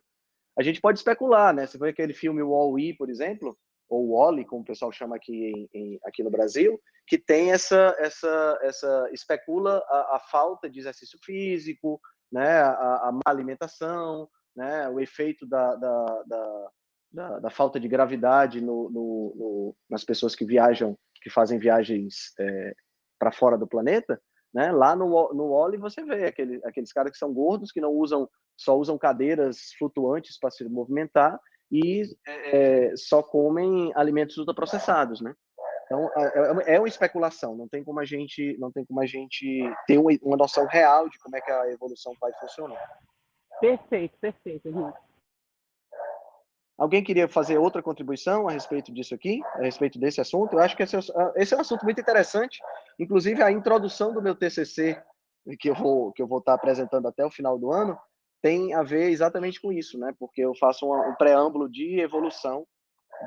A gente pode especular, né? Você vê aquele filme Wall-E, por exemplo, ou Wally, como o pessoal chama aqui, em, em, aqui no Brasil, que tem essa, essa, essa especula a, a falta de exercício físico, né? A, a má alimentação, né? O efeito da, da, da, da, da falta de gravidade no, no, no, nas pessoas que viajam, que fazem viagens é, para fora do planeta, né? Lá no, no Wally você vê aquele, aqueles caras que são gordos, que não usam só usam cadeiras flutuantes para se movimentar e é, só comem alimentos ultraprocessados, né? Então é, é, é uma especulação, não tem como a gente não tem como a gente ter uma, uma noção real de como é que a evolução vai funcionar. Perfeito, perfeito, Henrique. Alguém queria fazer outra contribuição a respeito disso aqui, a respeito desse assunto? Eu acho que esse é, esse é um assunto muito interessante. Inclusive, a introdução do meu TCC, que eu vou, que eu vou estar apresentando até o final do ano, tem a ver exatamente com isso, né? Porque eu faço um, um preâmbulo de evolução,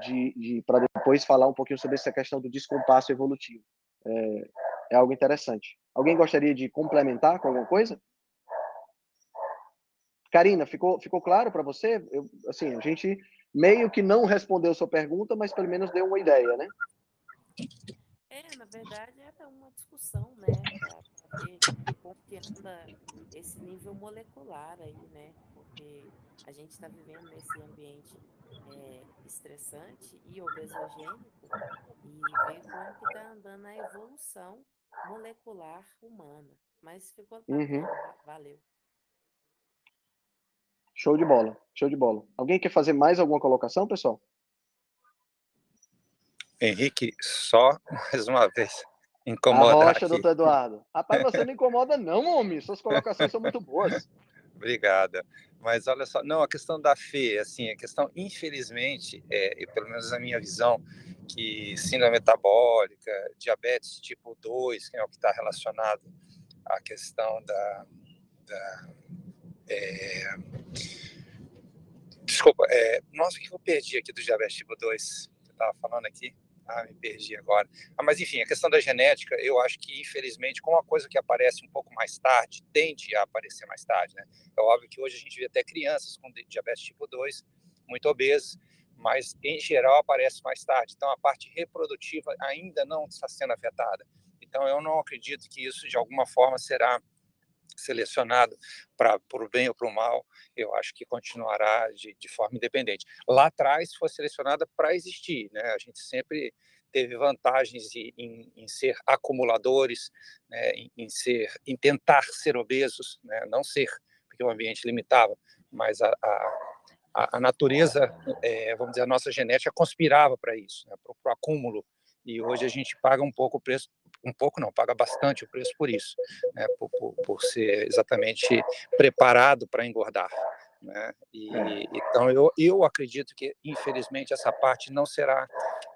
de, de para depois falar um pouquinho sobre essa questão do descompasso evolutivo. É, é algo interessante. Alguém gostaria de complementar com alguma coisa? Karina, ficou, ficou claro para você? Eu, assim, a gente meio que não respondeu sua pergunta, mas pelo menos deu uma ideia, né? É, na verdade, era uma discussão, né? Ver como que anda esse nível molecular aí, né? Porque a gente está vivendo nesse ambiente é, estressante e obesogênico e ver como que está andando a evolução molecular humana. Mas ficou uhum. Tá? Valeu. Show de bola, show de bola. Alguém quer fazer mais alguma colocação, pessoal? Henrique, só mais uma vez. Incomoda. A rocha, aqui. doutor Eduardo. Rapaz, você não incomoda, não, homem. Suas colocações são muito boas. Obrigada. Mas olha só, não, a questão da fé, assim, a questão, infelizmente, é, pelo menos na minha visão, que síndrome metabólica, diabetes tipo 2, que é o que está relacionado à questão da. da é... Desculpa, é... nossa, o que eu perdi aqui do diabetes tipo 2? Você estava falando aqui? Ah, me perdi agora. Ah, mas enfim, a questão da genética, eu acho que infelizmente, como uma coisa que aparece um pouco mais tarde, tende a aparecer mais tarde, né? É óbvio que hoje a gente vê até crianças com diabetes tipo 2, muito obesas, mas em geral aparece mais tarde. Então a parte reprodutiva ainda não está sendo afetada. Então eu não acredito que isso de alguma forma será selecionado para o bem ou para o mal, eu acho que continuará de, de forma independente. Lá atrás foi selecionada para existir, né? A gente sempre teve vantagens em, em, em ser acumuladores, né? em, em, ser, em tentar ser obesos, né? não ser, porque o ambiente limitava, mas a, a, a natureza, é, vamos dizer, a nossa genética conspirava para isso, né? para o acúmulo. E hoje a gente paga um pouco o preço um pouco não, paga bastante o preço por isso, né, por, por, por ser exatamente preparado para engordar. Né? E, é. Então, eu, eu acredito que, infelizmente, essa parte não será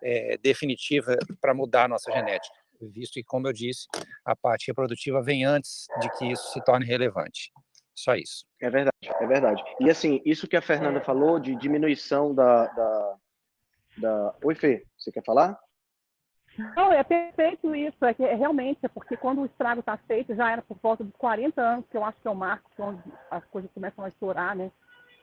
é, definitiva para mudar a nossa genética, visto que, como eu disse, a parte reprodutiva vem antes de que isso se torne relevante. Só isso. É verdade, é verdade. E assim, isso que a Fernanda falou de diminuição da. da, da... Oi, Fê, você quer falar? Não, é perfeito isso. É que é, realmente é porque quando o estrago está feito, já era por volta dos 40 anos, que eu acho que é o marco, onde as coisas começam a estourar, né?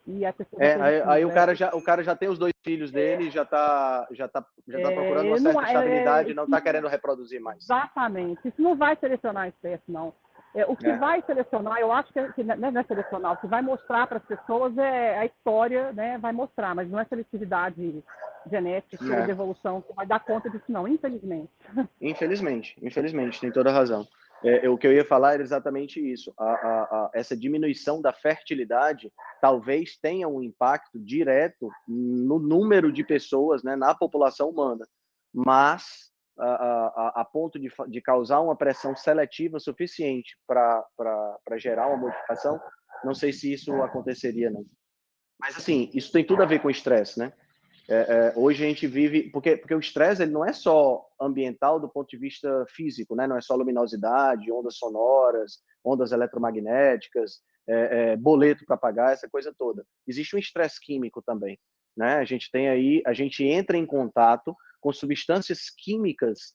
E a pessoa é, aí, aí o cara já o cara já tem os dois filhos dele, já está já tá, já tá procurando uma certa não, estabilidade, é, não está querendo reproduzir mais. Exatamente. Isso não vai selecionar espécie, não. É, o que é. vai selecionar, eu acho que, que não é selecionar, o que vai mostrar para as pessoas é a história, né? Vai mostrar, mas não é seletividade genética é. de evolução que vai dar conta disso, não, infelizmente. Infelizmente, infelizmente, tem toda a razão. É, o que eu ia falar era exatamente isso. A, a, a, essa diminuição da fertilidade talvez tenha um impacto direto no número de pessoas, né, na população humana, mas a, a, ponto de, de, causar uma pressão seletiva suficiente para gerar uma modificação, não sei se isso aconteceria, não. Mas, assim, isso tem tudo a ver com estresse, né? É, é, hoje a gente vive... Porque, porque o estresse ele não é só ambiental do ponto de vista físico, né? Não é só luminosidade, ondas sonoras, ondas eletromagnéticas, é, é boleto para pagar, essa coisa toda. Existe um estresse químico também, né? A gente tem aí... A gente entra em contato com substâncias químicas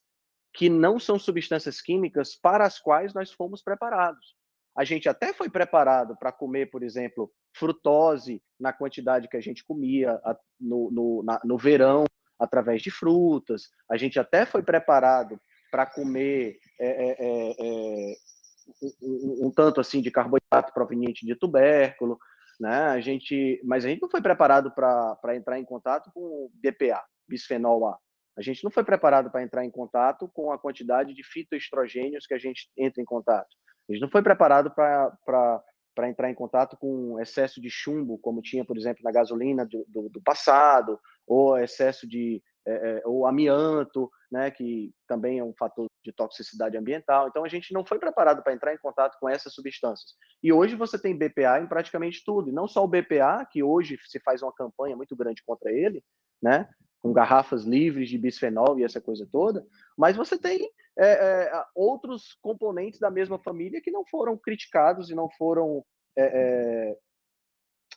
que não são substâncias químicas para as quais nós fomos preparados. A gente até foi preparado para comer, por exemplo, frutose na quantidade que a gente comia no, no, na, no verão, através de frutas. A gente até foi preparado para comer é, é, é, é um, um, tanto assim de carboidrato proveniente de tubérculo, né? A gente, mas a gente não foi preparado para entrar em contato com BPA, bisfenol A. A gente não foi preparado para entrar em contato com a quantidade de fitoestrogênios que a gente entra em contato. A gente não foi preparado para entrar em contato com excesso de chumbo, como tinha, por exemplo, na gasolina do, do, do passado, ou excesso de é, é, ou amianto, né, que também é um fator de toxicidade ambiental. Então a gente não foi preparado para entrar em contato com essas substâncias. E hoje você tem BPA em praticamente tudo, e não só o BPA, que hoje se faz uma campanha muito grande contra ele, né? Com garrafas livres de bisfenol e essa coisa toda, mas você tem é, é, outros componentes da mesma família que não foram criticados e não foram é, é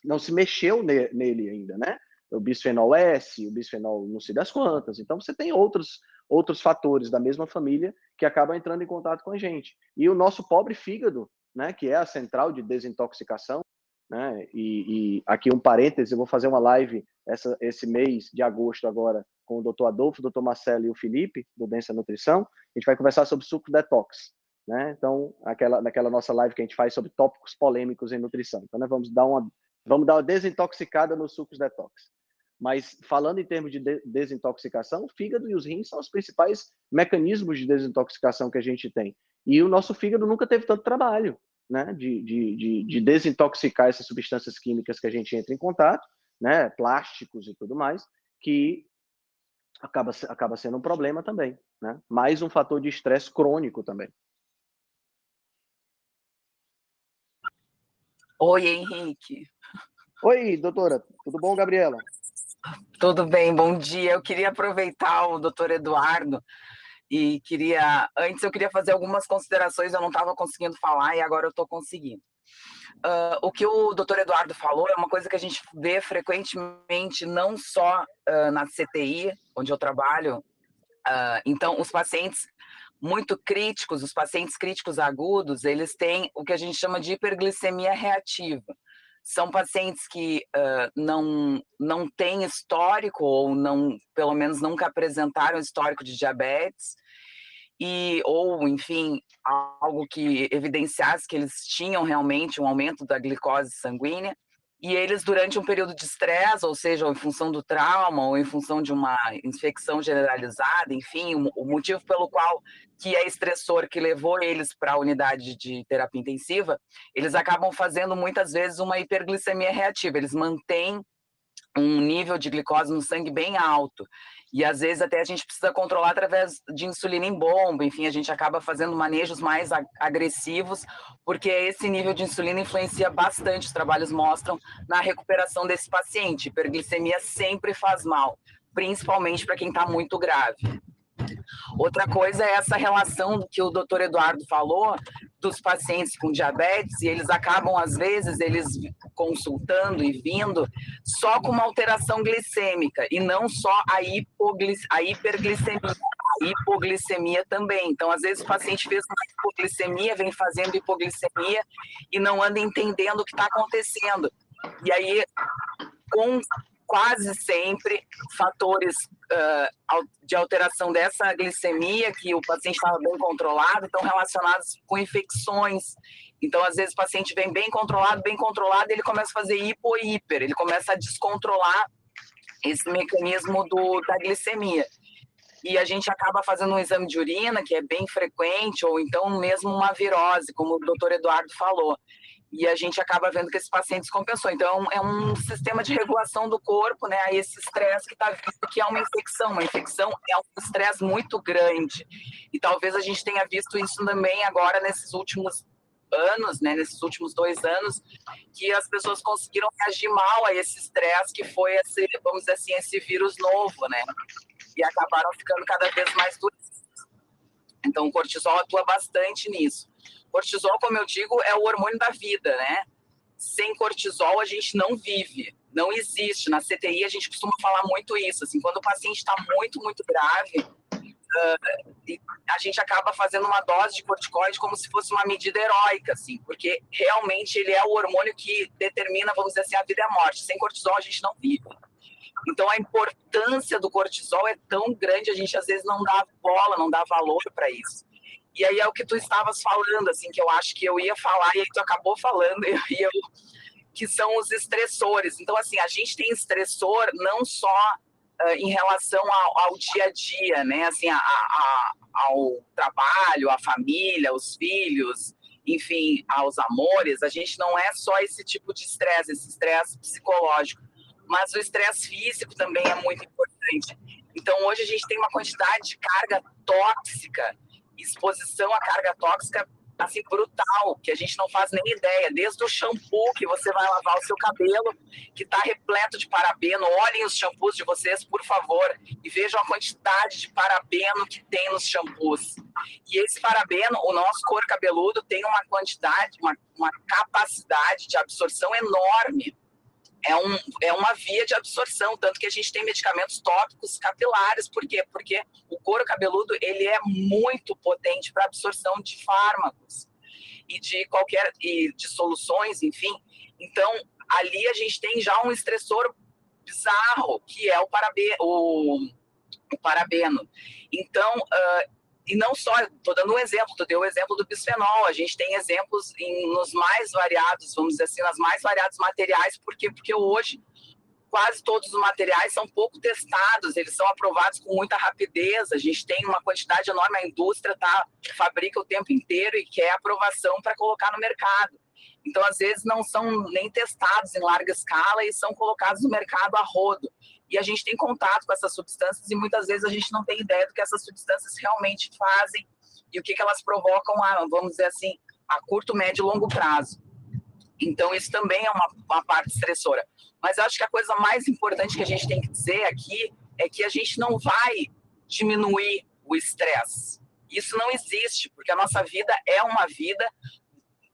não se mexeu ne, nele ainda, né? O bisfenol S, o bisfenol não sei das quantas. Então você tem outros outros fatores da mesma família que acabam entrando em contato com a gente. E o nosso pobre fígado, né, que é a central de desintoxicação, né? E, e, aqui um parêntese, eu vou fazer uma live essa, esse mês de agosto agora com o doutor Adolfo, o doutor Marcelo e o Felipe, do Densa Nutrição. A gente vai conversar sobre suco detox. Né? Então, aquela, naquela nossa live que a gente faz sobre tópicos polêmicos em nutrição. Então, nós vamos dar uma, vamos dar uma desintoxicada nos sucos detox. Mas, falando em termos de, de desintoxicação, o fígado e os rins são os principais mecanismos de desintoxicação que a gente tem. E o nosso fígado nunca teve tanto trabalho né, de, de, de, de desintoxicar essas substâncias químicas que a gente entra em contato, né, plásticos e tudo mais, que acaba, acaba sendo um problema também. Né? Mais um fator de estresse crônico também. Oi, Henrique. Oi, doutora. Tudo bom, Gabriela? Tudo bem, bom dia. Eu queria aproveitar o doutor Eduardo e queria, antes eu queria fazer algumas considerações, eu não estava conseguindo falar e agora eu estou conseguindo. Uh, o que o doutor Eduardo falou é uma coisa que a gente vê frequentemente, não só uh, na CTI, onde eu trabalho. Uh, então, os pacientes muito críticos, os pacientes críticos agudos, eles têm o que a gente chama de hiperglicemia reativa são pacientes que uh, não, não têm histórico ou não, pelo menos nunca apresentaram histórico de diabetes e ou enfim algo que evidenciasse que eles tinham realmente um aumento da glicose sanguínea e eles durante um período de estresse, ou seja, em função do trauma ou em função de uma infecção generalizada, enfim, o motivo pelo qual que é estressor que levou eles para a unidade de terapia intensiva, eles acabam fazendo muitas vezes uma hiperglicemia reativa, eles mantêm um nível de glicose no sangue bem alto. E às vezes até a gente precisa controlar através de insulina em bomba, enfim, a gente acaba fazendo manejos mais agressivos, porque esse nível de insulina influencia bastante, os trabalhos mostram, na recuperação desse paciente. Hiperglicemia sempre faz mal, principalmente para quem está muito grave. Outra coisa é essa relação que o doutor Eduardo falou dos pacientes com diabetes, e eles acabam, às vezes, eles consultando e vindo só com uma alteração glicêmica, e não só a, hipoglic... a hiperglicemia, a hipoglicemia também. Então, às vezes, o paciente fez uma hipoglicemia, vem fazendo hipoglicemia e não anda entendendo o que está acontecendo. E aí, com quase sempre fatores de alteração dessa glicemia, que o paciente estava bem controlado, estão relacionados com infecções. Então, às vezes, o paciente vem bem controlado, bem controlado, ele começa a fazer hipo e hiper, ele começa a descontrolar esse mecanismo do, da glicemia. E a gente acaba fazendo um exame de urina, que é bem frequente, ou então mesmo uma virose, como o doutor Eduardo falou e a gente acaba vendo que esse paciente descompensou. Então, é um sistema de regulação do corpo, né, a esse estresse que está visto que é uma infecção. Uma infecção é um estresse muito grande. E talvez a gente tenha visto isso também agora nesses últimos anos, né, nesses últimos dois anos, que as pessoas conseguiram reagir mal a esse estresse que foi esse, vamos dizer assim, esse vírus novo, né, e acabaram ficando cada vez mais doentes. Então, o cortisol atua bastante nisso. Cortisol, como eu digo, é o hormônio da vida, né? Sem cortisol a gente não vive, não existe. Na CTI a gente costuma falar muito isso, assim, quando o paciente está muito, muito grave, uh, a gente acaba fazendo uma dose de corticoide como se fosse uma medida heróica, assim, porque realmente ele é o hormônio que determina, vamos dizer assim, a vida e a morte. Sem cortisol a gente não vive. Então a importância do cortisol é tão grande, a gente às vezes não dá bola, não dá valor para isso. E aí é o que tu estavas falando, assim, que eu acho que eu ia falar e aí tu acabou falando, e eu, que são os estressores. Então, assim, a gente tem estressor não só uh, em relação ao, ao, dia a dia, né? Assim, a, a, ao trabalho, à família, aos filhos, enfim, aos amores. A gente não é só esse tipo de estresse, esse estresse psicológico, mas o estresse físico também é muito importante. Então, hoje a gente tem uma quantidade de carga tóxica exposição à carga tóxica assim brutal, que a gente não faz nem ideia, desde o shampoo que você vai lavar o seu cabelo, que está repleto de parabeno, olhem os shampoos de vocês, por favor, e vejam a quantidade de parabeno que tem nos shampoos. E esse parabeno, o nosso couro cabeludo tem uma quantidade, uma, uma capacidade de absorção enorme é, um, é uma via de absorção, tanto que a gente tem medicamentos tópicos capilares, por quê? Porque o couro cabeludo ele é muito potente para absorção de fármacos e de qualquer e de soluções, enfim. Então, ali a gente tem já um estressor bizarro, que é o, parabe, o, o parabeno. Então, uh, e não só, estou dando um exemplo, tu deu o exemplo do bisfenol, a gente tem exemplos em, nos mais variados, vamos dizer assim, nas mais variados materiais, por quê? Porque hoje quase todos os materiais são pouco testados, eles são aprovados com muita rapidez, a gente tem uma quantidade enorme, a indústria tá, fabrica o tempo inteiro e quer aprovação para colocar no mercado. Então, às vezes, não são nem testados em larga escala e são colocados no mercado a rodo e a gente tem contato com essas substâncias e muitas vezes a gente não tem ideia do que essas substâncias realmente fazem e o que, que elas provocam, a, vamos dizer assim, a curto, médio e longo prazo. Então, isso também é uma, uma parte estressora. Mas acho que a coisa mais importante que a gente tem que dizer aqui é que a gente não vai diminuir o estresse. Isso não existe, porque a nossa vida é uma vida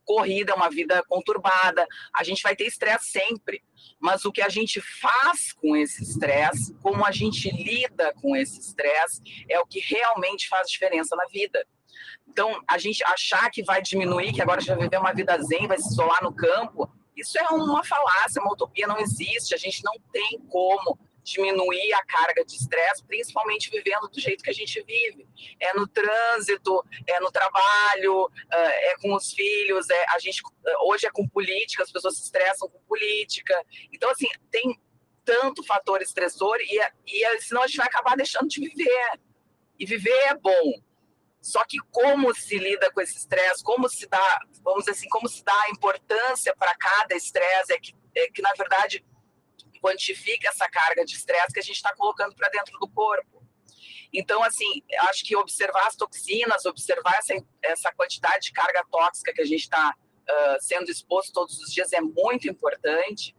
corrida, é uma vida conturbada. A gente vai ter estresse sempre mas o que a gente faz com esse estresse, como a gente lida com esse estresse, é o que realmente faz diferença na vida. Então, a gente achar que vai diminuir, que agora a gente vai viver uma vida zen, vai se isolar no campo, isso é uma falácia, uma utopia, não existe. A gente não tem como diminuir a carga de estresse, principalmente vivendo do jeito que a gente vive. É no trânsito, é no trabalho, é, é com os filhos, é, a gente hoje é com política, as pessoas se estressam com política. Então, assim, tem tanto fator estressor e, e senão a gente vai acabar deixando de viver. E viver é bom. Só que como se lida com esse estresse, como se dá, vamos dizer assim, como se dá importância para cada estresse, é que, é que, na verdade, quantifica essa carga de estresse que a gente está colocando para dentro do corpo. Então, assim, acho que observar as toxinas, observar essa, essa quantidade de carga tóxica que a gente está uh, sendo exposto todos os dias é muito importante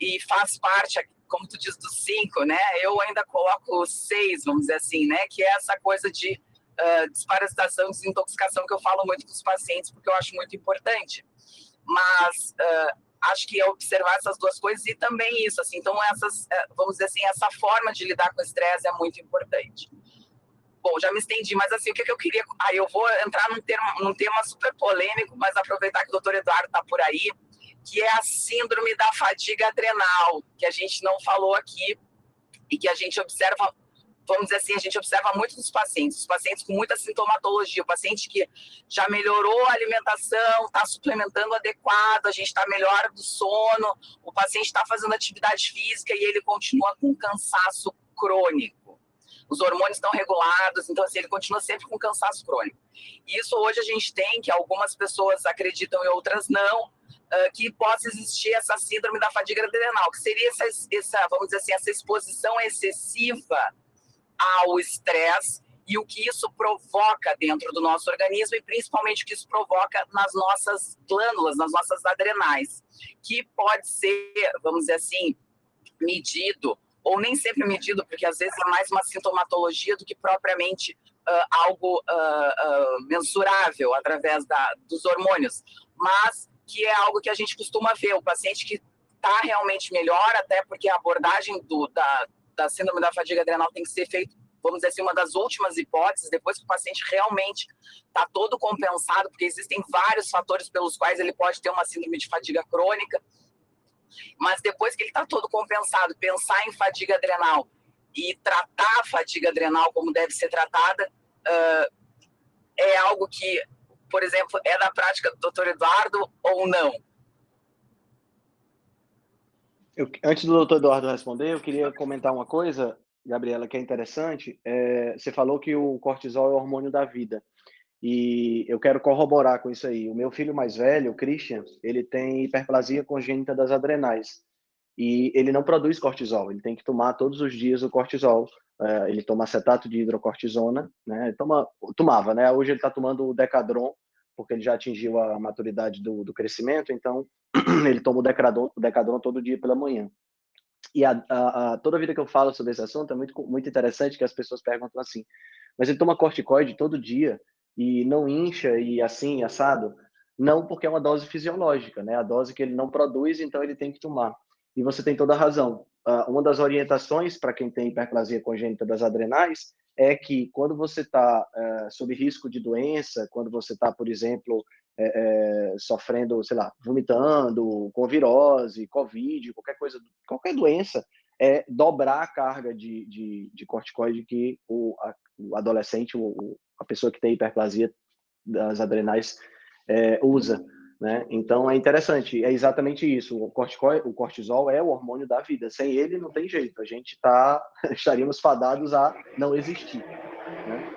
e faz parte, como tu diz, dos cinco, né? Eu ainda coloco seis, vamos dizer assim, né? Que é essa coisa de uh, desparasitação, desintoxicação que eu falo muito com os pacientes, porque eu acho muito importante. Mas acho que é observar essas duas coisas e também isso, assim, então essas, eh, vamos dizer assim, essa forma de lidar com o estresse é muito importante. Bom, já me estendi, mas assim, o que, que eu queria. Aí ah, eu vou entrar num, termo, num tema super polêmico, mas aproveitar que o doutor Eduardo está por aí, que é a síndrome da fadiga adrenal, que a gente não falou aqui e que a gente observa vamos dizer assim, a gente observa muito nos pacientes, os pacientes com muita sintomatologia, o paciente que já melhorou a alimentação, está suplementando adequado, a gente está melhor do sono, o paciente está fazendo atividade física e ele continua com cansaço crônico. Os hormônios estão regulados, então assim, ele continua sempre com cansaço crônico. Isso hoje a gente tem, que algumas pessoas acreditam e outras não, que possa existir essa síndrome da fadiga adrenal, que seria essa, essa, vamos dizer assim, essa exposição excessiva ao estresse e o que isso provoca dentro do nosso organismo e principalmente o que isso provoca nas nossas glândulas, nas nossas adrenais, que pode ser, vamos dizer assim, medido ou nem sempre medido, porque às vezes é mais uma sintomatologia do que propriamente uh, algo uh, uh, mensurável através da, dos hormônios, mas que é algo que a gente costuma ver, o paciente que está realmente melhor, até porque a abordagem do, da, da síndrome da fadiga adrenal tem que ser feito, vamos dizer assim, uma das últimas hipóteses, depois que o paciente realmente está todo compensado, porque existem vários fatores pelos quais ele pode ter uma síndrome de fadiga crônica, mas depois que ele está todo compensado, pensar em fadiga adrenal e tratar a fadiga adrenal como deve ser tratada, uh, é algo que, por exemplo, é da prática do doutor Eduardo ou não? Eu, antes do doutor Eduardo responder, eu queria comentar uma coisa, Gabriela, que é interessante. É, você falou que o cortisol é o hormônio da vida. E eu quero corroborar com isso aí. O meu filho mais velho, o Christian, ele tem hiperplasia congênita das adrenais. E ele não produz cortisol, ele tem que tomar todos os dias o cortisol. É, ele toma acetato de hidrocortisona, né? Ele toma, tomava, né? Hoje ele está tomando o Decadron, porque ele já atingiu a maturidade do, do crescimento, então ele toma o Decadron todo dia pela manhã. E a, a, a, toda vida que eu falo sobre esse assunto é muito, muito interessante que as pessoas perguntam assim, mas ele toma corticoide todo dia e não incha e assim, assado? Não, porque é uma dose fisiológica, né? A dose que ele não produz, então ele tem que tomar. E você tem toda a razão. Uh, uma das orientações para quem tem hiperplasia congênita das adrenais é que quando você está uh, sob risco de doença, quando você está, por exemplo, é, é, sofrendo, sei lá, vomitando, com virose, covid, qualquer coisa, qualquer doença, é dobrar a carga de, de, de corticoide que o, a, o adolescente, o, a pessoa que tem hiperplasia das adrenais é, usa. Né? Então é interessante, é exatamente isso. O cortisol, o cortisol é o hormônio da vida. Sem ele não tem jeito. A gente tá, estaríamos fadados a não existir. Né?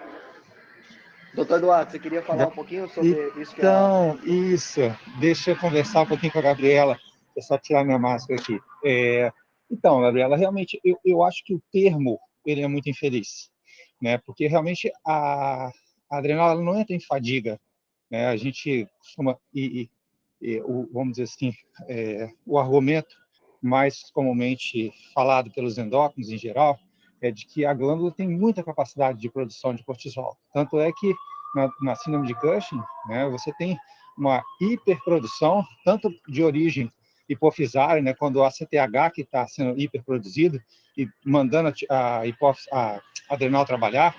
Doutor Eduardo, você queria falar um pouquinho sobre então, isso? Então, é... isso. Deixa eu conversar um pouquinho com a Gabriela. É só tirar minha máscara aqui. É... Então, Gabriela, realmente, eu, eu acho que o termo ele é muito infeliz, né? Porque realmente a, a adrenal não entra em fadiga, né? A gente costuma e, e, e o, vamos dizer assim, é, o argumento mais comumente falado pelos endócrinos em geral é de que a glândula tem muita capacidade de produção de cortisol. Tanto é que na, na síndrome de Cushing, né, você tem uma hiperprodução, tanto de origem hipofisária, né, quando o ACTH que está sendo hiperproduzido e mandando a, a, a adrenal trabalhar,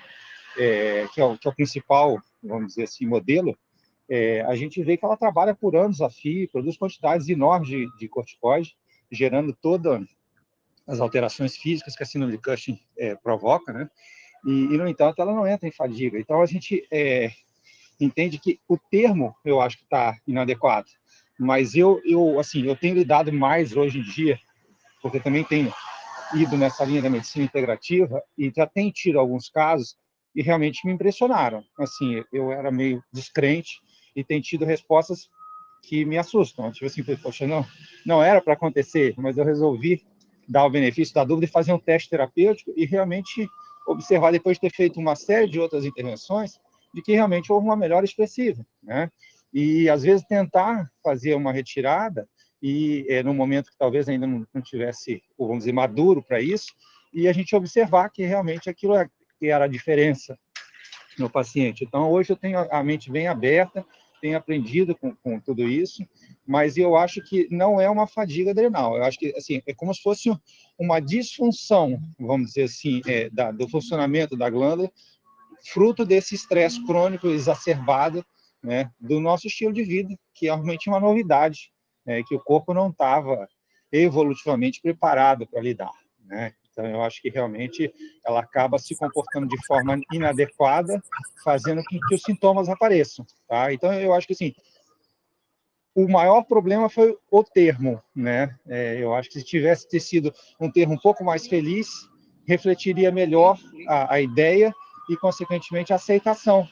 é, que, é o, que, é o, principal, vamos dizer assim, modelo, é, a gente vê que ela trabalha por anos a fio, produz quantidades enormes de, de corticoide, gerando toda as alterações físicas que a síndrome de Cushing é, provoca, né? E, e, no entanto, ela não entra em fadiga. Então, a gente é, entende que o termo, eu acho que está inadequado. Mas eu, eu, assim, eu tenho lidado mais hoje em dia, porque também tenho ido nessa linha da medicina integrativa e já tenho tido alguns casos e realmente me impressionaram. Assim, eu era meio descrente e tenho tido respostas que me assustam. Tipo assim, poxa, não, não era para acontecer, mas eu resolvi dar o benefício da dúvida e fazer um teste terapêutico e realmente observar, depois de ter feito uma série de outras intervenções, de que realmente houve uma melhora expressiva, né? E, às vezes, tentar fazer uma retirada e é, no momento que talvez ainda não, não tivesse, vamos dizer, maduro para isso, e a gente observar que realmente aquilo é, que era a diferença no paciente. Então, hoje eu tenho a mente bem aberta, tenho aprendido com, com tudo isso, mas eu acho que não é uma fadiga adrenal. Eu acho que assim é como se fosse uma disfunção, vamos dizer assim, é, da, do funcionamento da glândula, fruto desse estresse crônico exacerbado, né, do nosso estilo de vida, que é realmente uma novidade, né, que o corpo não estava evolutivamente preparado para lidar, né? Então, eu acho que realmente ela acaba se comportando de forma inadequada, fazendo com que os sintomas apareçam. Tá? Então, eu acho que assim, o maior problema foi o termo. Né? É, eu acho que se tivesse ter sido um termo um pouco mais feliz, refletiria melhor a, a ideia e, consequentemente, a aceitação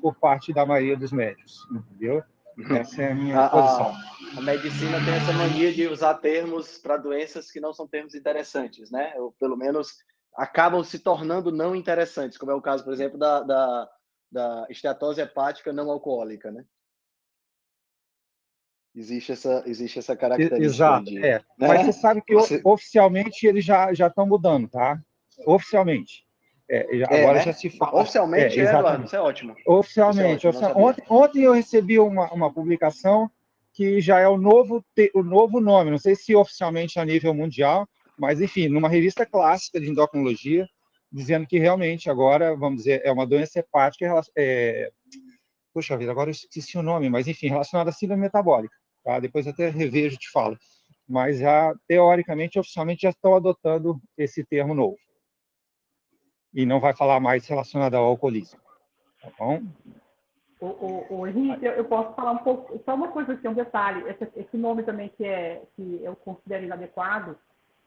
por parte da maioria dos médicos. Entendeu? Essa é a minha a, posição. A, a, medicina tem essa mania de usar termos para doenças que não são termos interessantes, né? Ou pelo menos acabam se tornando não interessantes, como é o caso, por exemplo, da, da, da esteatose hepática não alcoólica, né? Existe essa, existe essa característica. Exato, de, é. Né? Mas você sabe que você... oficialmente eles já estão mudando, tá? Oficialmente. É, é, agora né? já se fala. Oficialmente, é, é Eduardo, isso é ótimo. Oficialmente. É ótimo, ontem, ontem eu recebi uma, uma publicação que já é o novo, o novo nome, não sei se oficialmente a nível mundial, mas enfim, numa revista clássica de endocrinologia, dizendo que realmente agora, vamos dizer, é uma doença hepática, é, puxa vida, agora eu esqueci o nome, mas enfim, relacionada à síndrome metabólica, tá? Depois até revejo e te falo. Mas já, teoricamente, oficialmente, já estão adotando esse termo novo e não vai falar mais relacionado ao alcoolismo. Tá bom? O, o, o Henrique, eu, eu, posso falar um pouco, só uma coisa aqui, um detalhe, esse, esse, nome também que, é, que eu considero inadequado,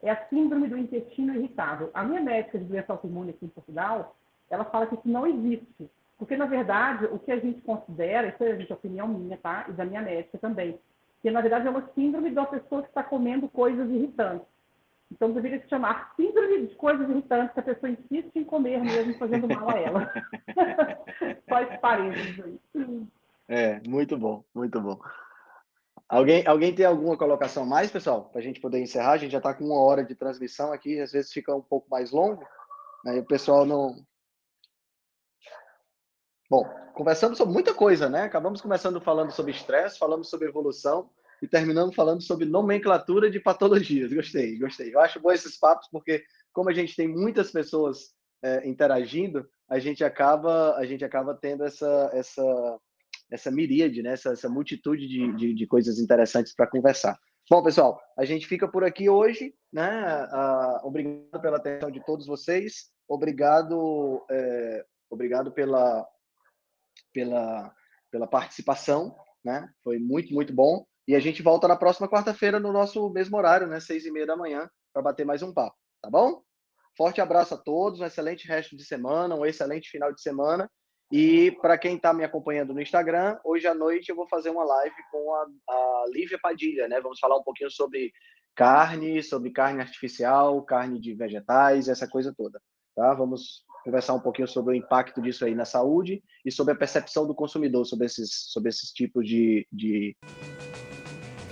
é a síndrome do intestino irritável. A minha médica de doença autoimune aqui em Portugal, ela fala que isso não existe, porque, na verdade, o que a gente considera, isso é a opinião minha, tá? E da minha médica também, que, na verdade, é uma síndrome uma pessoa que está comendo coisas irritantes. Então, deveria se chamar síndrome de coisas irritantes que a pessoa insiste em comer mesmo, fazendo mal a ela. Faz parênteses aí. É, muito bom, muito bom. Alguém, alguém tem alguma colocação mais, pessoal? Para a gente poder encerrar? A gente já está com uma hora de transmissão aqui, às vezes fica um pouco mais longo. Aí o pessoal não. Bom, conversamos sobre muita coisa, né? Acabamos começando falando sobre estresse, falamos sobre evolução e terminamos falando sobre nomenclatura de patologias. Gostei, gostei. Eu acho bom esses papos porque como a gente tem muitas pessoas é, interagindo, a gente acaba a gente acaba tendo essa essa essa miríade, né? essa, essa multitude de, de, de coisas interessantes para conversar. Bom, pessoal, a gente fica por aqui hoje, né? Obrigado pela atenção de todos vocês. Obrigado, é, obrigado pela, pela, pela participação, né? Foi muito, muito bom. E a gente volta na próxima quarta-feira no nosso mesmo horário, né? Seis e meia da manhã, para bater mais um papo, tá bom? Forte abraço a todos, um excelente resto de semana, um excelente final de semana. E para quem está me acompanhando no Instagram, hoje à noite eu vou fazer uma live com a, a Lívia Padilha, né? Vamos falar um pouquinho sobre carne, sobre carne artificial, carne de vegetais, essa coisa toda, tá? Vamos conversar um pouquinho sobre o impacto disso aí na saúde e sobre a percepção do consumidor sobre esses, sobre esses tipos de, de